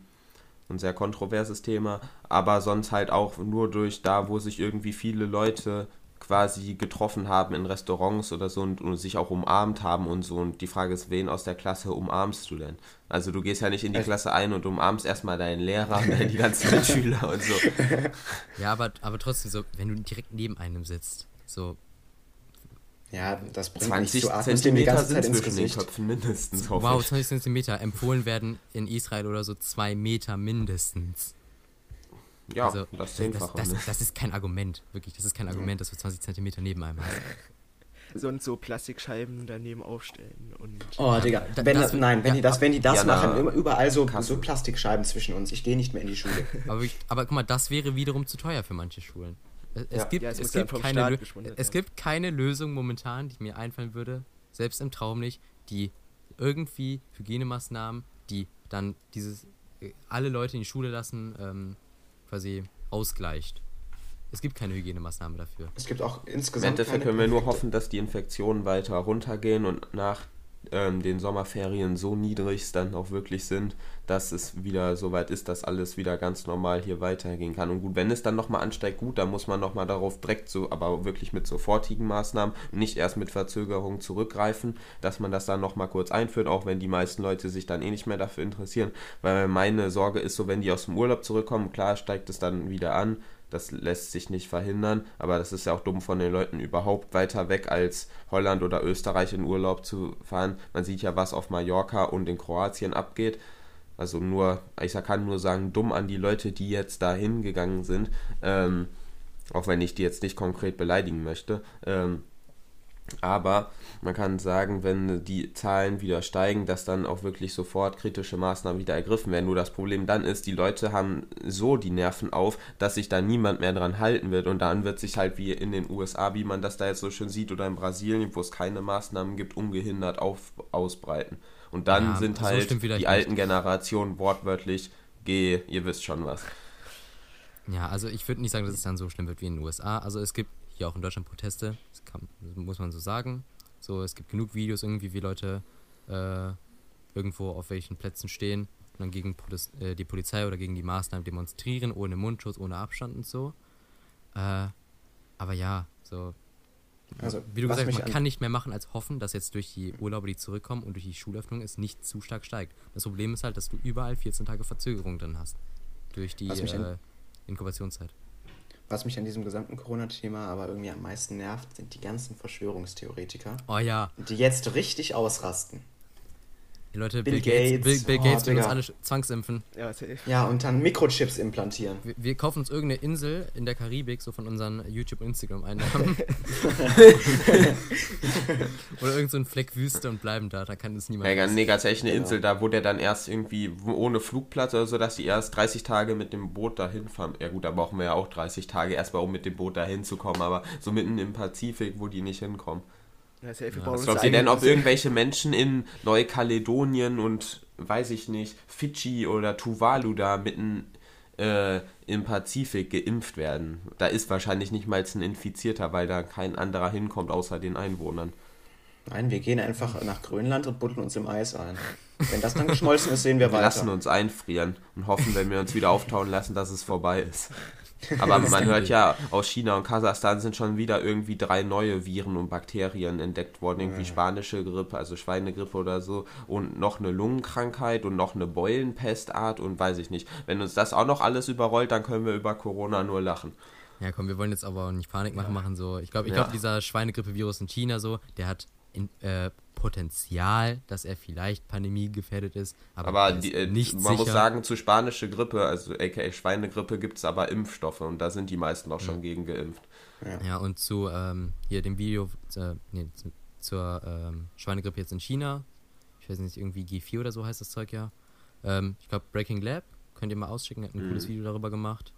ein sehr kontroverses Thema, aber sonst halt auch nur durch da, wo sich irgendwie viele Leute quasi getroffen haben in Restaurants oder so und, und sich auch umarmt haben und so. Und die Frage ist, wen aus der Klasse umarmst du denn? Also du gehst ja nicht in die Klasse ein und umarmst erstmal deinen Lehrer und dann die ganzen Mitschüler und so. Ja, aber, aber trotzdem so, wenn du direkt neben einem sitzt, so, Ja, das bringt 20 nichts. Du atmest dem die Zentimeter sind zwischen den. Köpfen mindestens, wow, ich. 20 Zentimeter. Empfohlen werden in Israel oder so zwei Meter mindestens. Ja, also, das das, Zehnfache. das, ne? das ist kein Argument, wirklich, das ist kein Argument, dass du 20 Zentimeter neben einem hast. Sonst so Plastikscheiben daneben aufstellen und. Oh, Digga. da- Wenn, das- nein, wenn ja, die das, wenn die das ja, machen, immer- überall so, so Plastikscheiben zwischen uns. Ich gehe nicht mehr in die Schule. Aber, ich, aber guck mal, das wäre wiederum zu teuer für manche Schulen. Es, Ja. gibt, Ja, es es gibt, keine, es gibt keine Lösung momentan, die mir einfallen würde, selbst im Traum nicht, die irgendwie Hygienemaßnahmen, die dann dieses äh, alle Leute in die Schule lassen, ähm, quasi ausgleicht. Es gibt keine Hygienemaßnahme dafür. Es gibt auch Im insgesamt. Endeffekt keine können wir nur hoffen, dass die Infektionen weiter runtergehen und nach ähm, den Sommerferien so niedrig dann auch wirklich sind, dass es wieder so weit ist, dass alles wieder ganz normal hier weitergehen kann. Und gut, wenn es dann nochmal ansteigt, gut, dann muss man nochmal darauf direkt so, aber wirklich mit sofortigen Maßnahmen, nicht erst mit Verzögerung zurückgreifen, dass man das dann nochmal kurz einführt, auch wenn die meisten Leute sich dann eh nicht mehr dafür interessieren. Weil meine Sorge ist so, wenn die aus dem Urlaub zurückkommen, klar steigt es dann wieder an, das lässt sich nicht verhindern, aber das ist ja auch dumm von den Leuten überhaupt weiter weg als Holland oder Österreich in Urlaub zu fahren. Man sieht ja, was auf Mallorca und in Kroatien abgeht. Also nur, ich kann nur sagen, dumm an die Leute, die jetzt da hingegangen sind, ähm, auch wenn ich die jetzt nicht konkret beleidigen möchte. Ähm, aber man kann sagen, wenn die Zahlen wieder steigen, dass dann auch wirklich sofort kritische Maßnahmen wieder ergriffen werden. Nur das Problem dann ist, die Leute haben so die Nerven auf, dass sich da niemand mehr dran halten wird. Und dann wird sich halt wie in den USA, wie man das da jetzt so schön sieht, oder in Brasilien, wo es keine Maßnahmen gibt, ungehindert auf, ausbreiten. Und dann Ja, sind so halt vielleicht die nicht. alten Generationen wortwörtlich, geh, ihr wisst schon was. Ja, also ich würde nicht sagen, dass es dann so schlimm wird wie in den USA. Also es gibt hier auch in Deutschland Proteste, das, kann, das muss man so sagen. So, es gibt genug Videos irgendwie, wie Leute äh, irgendwo auf welchen Plätzen stehen und dann gegen Protest, äh, die Polizei oder gegen die Maßnahmen demonstrieren, ohne Mundschutz, ohne Abstand und so. Äh, aber ja, so, Also, wie du gesagt hast, man an- kann nicht mehr machen, als hoffen, dass jetzt durch die Urlaube, die zurückkommen und durch die Schulöffnung es nicht zu stark steigt. Das Problem ist halt, dass du überall 14 Tage Verzögerung drin hast. Durch die äh, Inkubationszeit. Was mich an diesem gesamten Corona-Thema aber irgendwie am meisten nervt, sind die ganzen Verschwörungstheoretiker, Oh ja, die jetzt richtig ausrasten. Die Leute, Bill Bill, Gates, Gates, Bill, Bill oh, Gates will uns alle zwangsimpfen. Ja, safe. Ja, und dann Mikrochips implantieren. Wir, wir kaufen uns irgendeine Insel in der Karibik, so von unseren YouTube- und Instagram-Einnahmen. Oder irgendein so ein Fleck Wüste und bleiben da, da kann es niemand. Ja, nee, ganz echt eine. Insel, da wo der dann erst irgendwie ohne Flugplatz oder so, dass die erst 30 Tage mit dem Boot dahin fahren. Ja gut, da brauchen wir ja auch 30 Tage erstmal, um mit dem Boot dahin zu kommen, aber so mitten im Pazifik, wo die nicht hinkommen. Ja, safe. Wir Ja, bauen das uns eigene denn, ob irgendwelche Menschen in Neukaledonien und, weiß ich nicht, Fidschi oder Tuvalu da mitten äh, im Pazifik geimpft werden? Da ist wahrscheinlich nicht mal ein Infizierter, weil da kein anderer hinkommt außer den Einwohnern. Nein, wir gehen einfach nach Grönland und buddeln uns im Eis ein. Wenn das dann geschmolzen ist, sehen wir Wir lassen weiter. uns einfrieren und hoffen, wenn wir uns wieder auftauen lassen, dass es vorbei ist. Aber man hört ja, aus China und Kasachstan sind schon wieder irgendwie drei neue Viren und Bakterien entdeckt worden. Irgendwie spanische Grippe, also Schweinegrippe oder so. Und noch eine Lungenkrankheit und noch eine Beulenpestart und weiß ich nicht. Wenn uns das auch noch alles überrollt, dann können wir über Corona nur lachen. Ja, komm, wir wollen jetzt aber auch nicht Panik machen, machen so. Ich glaube, ich Ja. glaube, dieser Schweinegrippe-Virus in China so, der hat in, äh, Potenzial, dass er vielleicht pandemiegefährdet ist, aber, Aber er ist die, äh, nicht man sicher. muss sagen, zu spanische Grippe, also aka Schweinegrippe, gibt es aber Impfstoffe und da sind die meisten auch schon gegen geimpft. Ja, und zu ähm, hier dem Video äh, nee, zu, zur ähm, Schweinegrippe jetzt in China, ich weiß nicht, irgendwie G4 oder so heißt das Zeug ja. Ähm, ich glaube, Breaking Lab könnt ihr mal ausschicken. Hat ein Mhm. cooles Video darüber gemacht.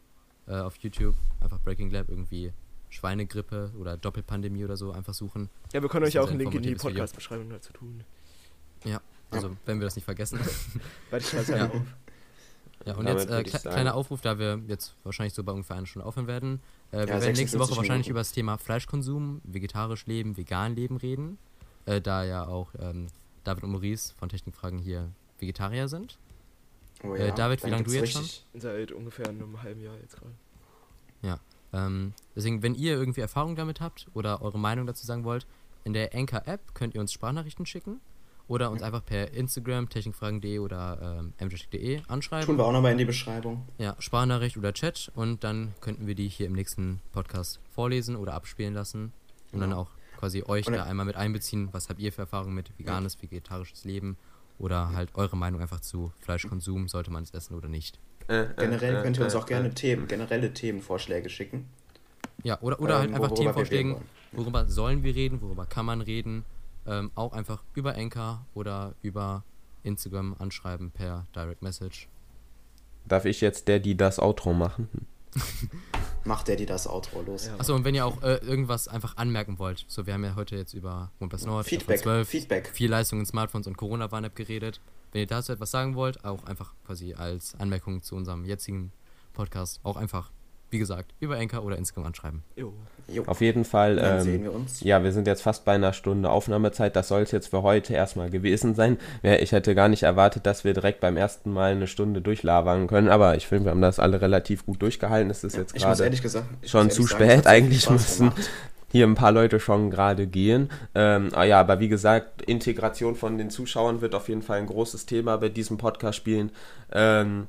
Äh, auf YouTube. Einfach Breaking Lab irgendwie Schweinegrippe oder Doppelpandemie oder so einfach suchen. Ja, wir können Das euch auch ein einen Link in die. Podcast-Beschreibung dazu tun. Also, wenn wir das nicht vergessen. Warte, ich schreibe Ja. auf. Ja, und Damit jetzt äh, kleiner Aufruf, da wir jetzt wahrscheinlich so bei ungefähr einer Stunde aufhören werden. Äh, wir werden nächste 56 Woche wahrscheinlich Minuten. über das Thema Fleischkonsum, vegetarisch leben, vegan leben reden. Äh, da ja auch ähm, David und Maurice von Technikfragen hier Vegetarier sind. Oh Äh, David, wie lange du jetzt richtig- Seit ungefähr einem halben Jahr jetzt gerade. Ähm, deswegen, wenn ihr irgendwie Erfahrung damit habt oder eure Meinung dazu sagen wollt, in der Anchor-App könnt ihr uns Sprachnachrichten schicken oder uns einfach per Instagram, technikfragen.de oder ähm, mjschick.de anschreiben. Tun wir auch nochmal in die Beschreibung. Ja, Sprachnachricht oder Chat und dann könnten wir die hier im nächsten Podcast vorlesen oder abspielen lassen und dann Genau. auch quasi euch Und da einmal mit einbeziehen. Was habt ihr für Erfahrungen mit veganes, vegetarisches Leben oder halt eure Meinung einfach zu Fleischkonsum, sollte man es essen oder nicht? Äh, äh, Generell äh, könnt ihr uns äh, auch gerne äh. Themen, generelle Themenvorschläge schicken. Ja, oder, oder halt ähm, einfach Themenvorschlägen, reden wollen. worüber sollen wir reden, worüber kann man reden. Ähm, auch einfach über Anchor oder über Instagram anschreiben per Direct Message. Darf ich jetzt der, die das Outro machen? Macht der die das Outro los? Ja. Achso, und wenn ihr auch äh, irgendwas einfach anmerken wollt, so wir haben ja heute jetzt über OnePlus Nord, Feedback, iPhone 12, Feedback. viel Leistung in Smartphones und Corona-Warn-App geredet. Wenn ihr dazu etwas sagen wollt, auch einfach quasi als Anmerkung zu unserem jetzigen Podcast, auch einfach, wie gesagt, über Anchor oder Instagram anschreiben. Jo. Jo, Auf jeden Fall. dann Ähm, sehen wir uns. Ja, wir sind jetzt fast bei einer Stunde Aufnahmezeit. Das soll es jetzt für heute erstmal gewesen sein. Ja, Ich hätte gar nicht erwartet, dass wir direkt beim ersten Mal eine Stunde durchlabern können. Aber ich finde, wir haben das alle relativ gut durchgehalten. Es ist Ja, jetzt ich muss gerade ehrlich gesagt ich schon zu spät. Eigentlich müssen gemacht. Hier ein paar Leute schon gerade gehen. Ähm, ah ja, aber wie gesagt, Integration von den Zuschauern wird auf jeden Fall ein großes Thema bei diesem Podcast spielen. Ähm,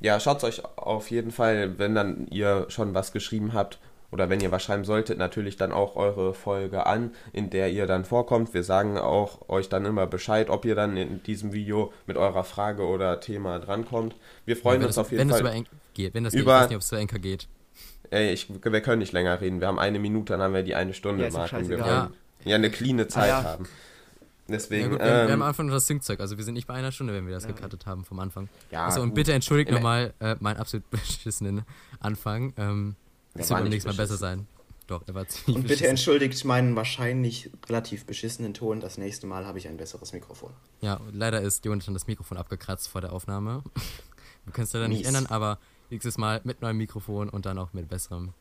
ja, schaut euch auf jeden Fall, wenn dann ihr schon was geschrieben habt oder wenn ihr was schreiben solltet, natürlich dann auch eure Folge an, in der ihr dann vorkommt. Wir sagen auch euch dann immer Bescheid, ob ihr dann in diesem Video mit eurer Frage oder Thema drankommt. Wir freuen wenn uns es, auf jeden wenn Fall. es über geht. Wenn das geht, Über- ich weiß nicht, ob es über Anchor geht. Ey, ich, wir können nicht länger reden. Wir haben eine Minute, dann haben wir die eine Stunde Ja, Marke. Wir wollen ja eine cleane Zeit ja. haben. Ja, Deswegen, gut, wir, wir haben ähm, am Anfang noch das Synczeug, also wir sind nicht bei einer Stunde, wenn wir das Ja. gecuttet haben vom Anfang. ja, also und gut. bitte entschuldigt nochmal äh, meinen absolut beschissenen Anfang. Ähm, das wird beim nicht nächsten Mal besser sein. Doch, er war ziemlich Und bitte beschissen. entschuldigt meinen wahrscheinlich relativ beschissenen Ton. Das nächste Mal habe ich ein besseres Mikrofon. Ja, und leider ist Jonathan das Mikrofon abgekratzt vor der Aufnahme. Wir können es leider nicht Mies. ändern, aber nächstes Mal mit neuem Mikrofon und dann auch mit besserem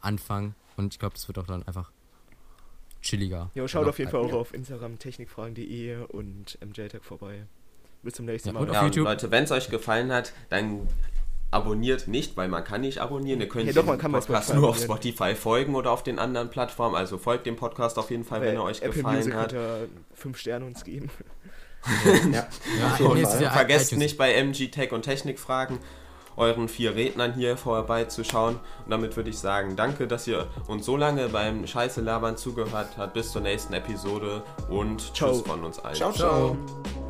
Anfang. Und ich glaube, das wird auch dann einfach chilliger. Jo, schaut auf jeden Fall auch ja. auf Instagram technikfragen.de und MJTech vorbei. Bis zum nächsten Ja, Mal. und auf ja, und YouTube. Leute, wenn es euch gefallen hat, dann abonniert nicht, weil man kann nicht abonnieren. Ihr könnt Ja, doch, dem man kann Podcast Spotify nur auf. Spotify folgen oder auf den anderen Plattformen. Also folgt dem Podcast auf jeden Fall, wenn er euch Apple gefallen Music hat. ja fünf Sterne uns geben. Ja, Ja, ja Vergesst iTunes. nicht bei MG Tech und Technik Fragen euren vier Rednern hier vorbeizuschauen. Und damit würde ich sagen, danke, dass ihr uns so lange beim Scheiße labern zugehört habt. Bis zur nächsten Episode und Ciao. tschüss von uns allen. Ciao, ciao. Ciao.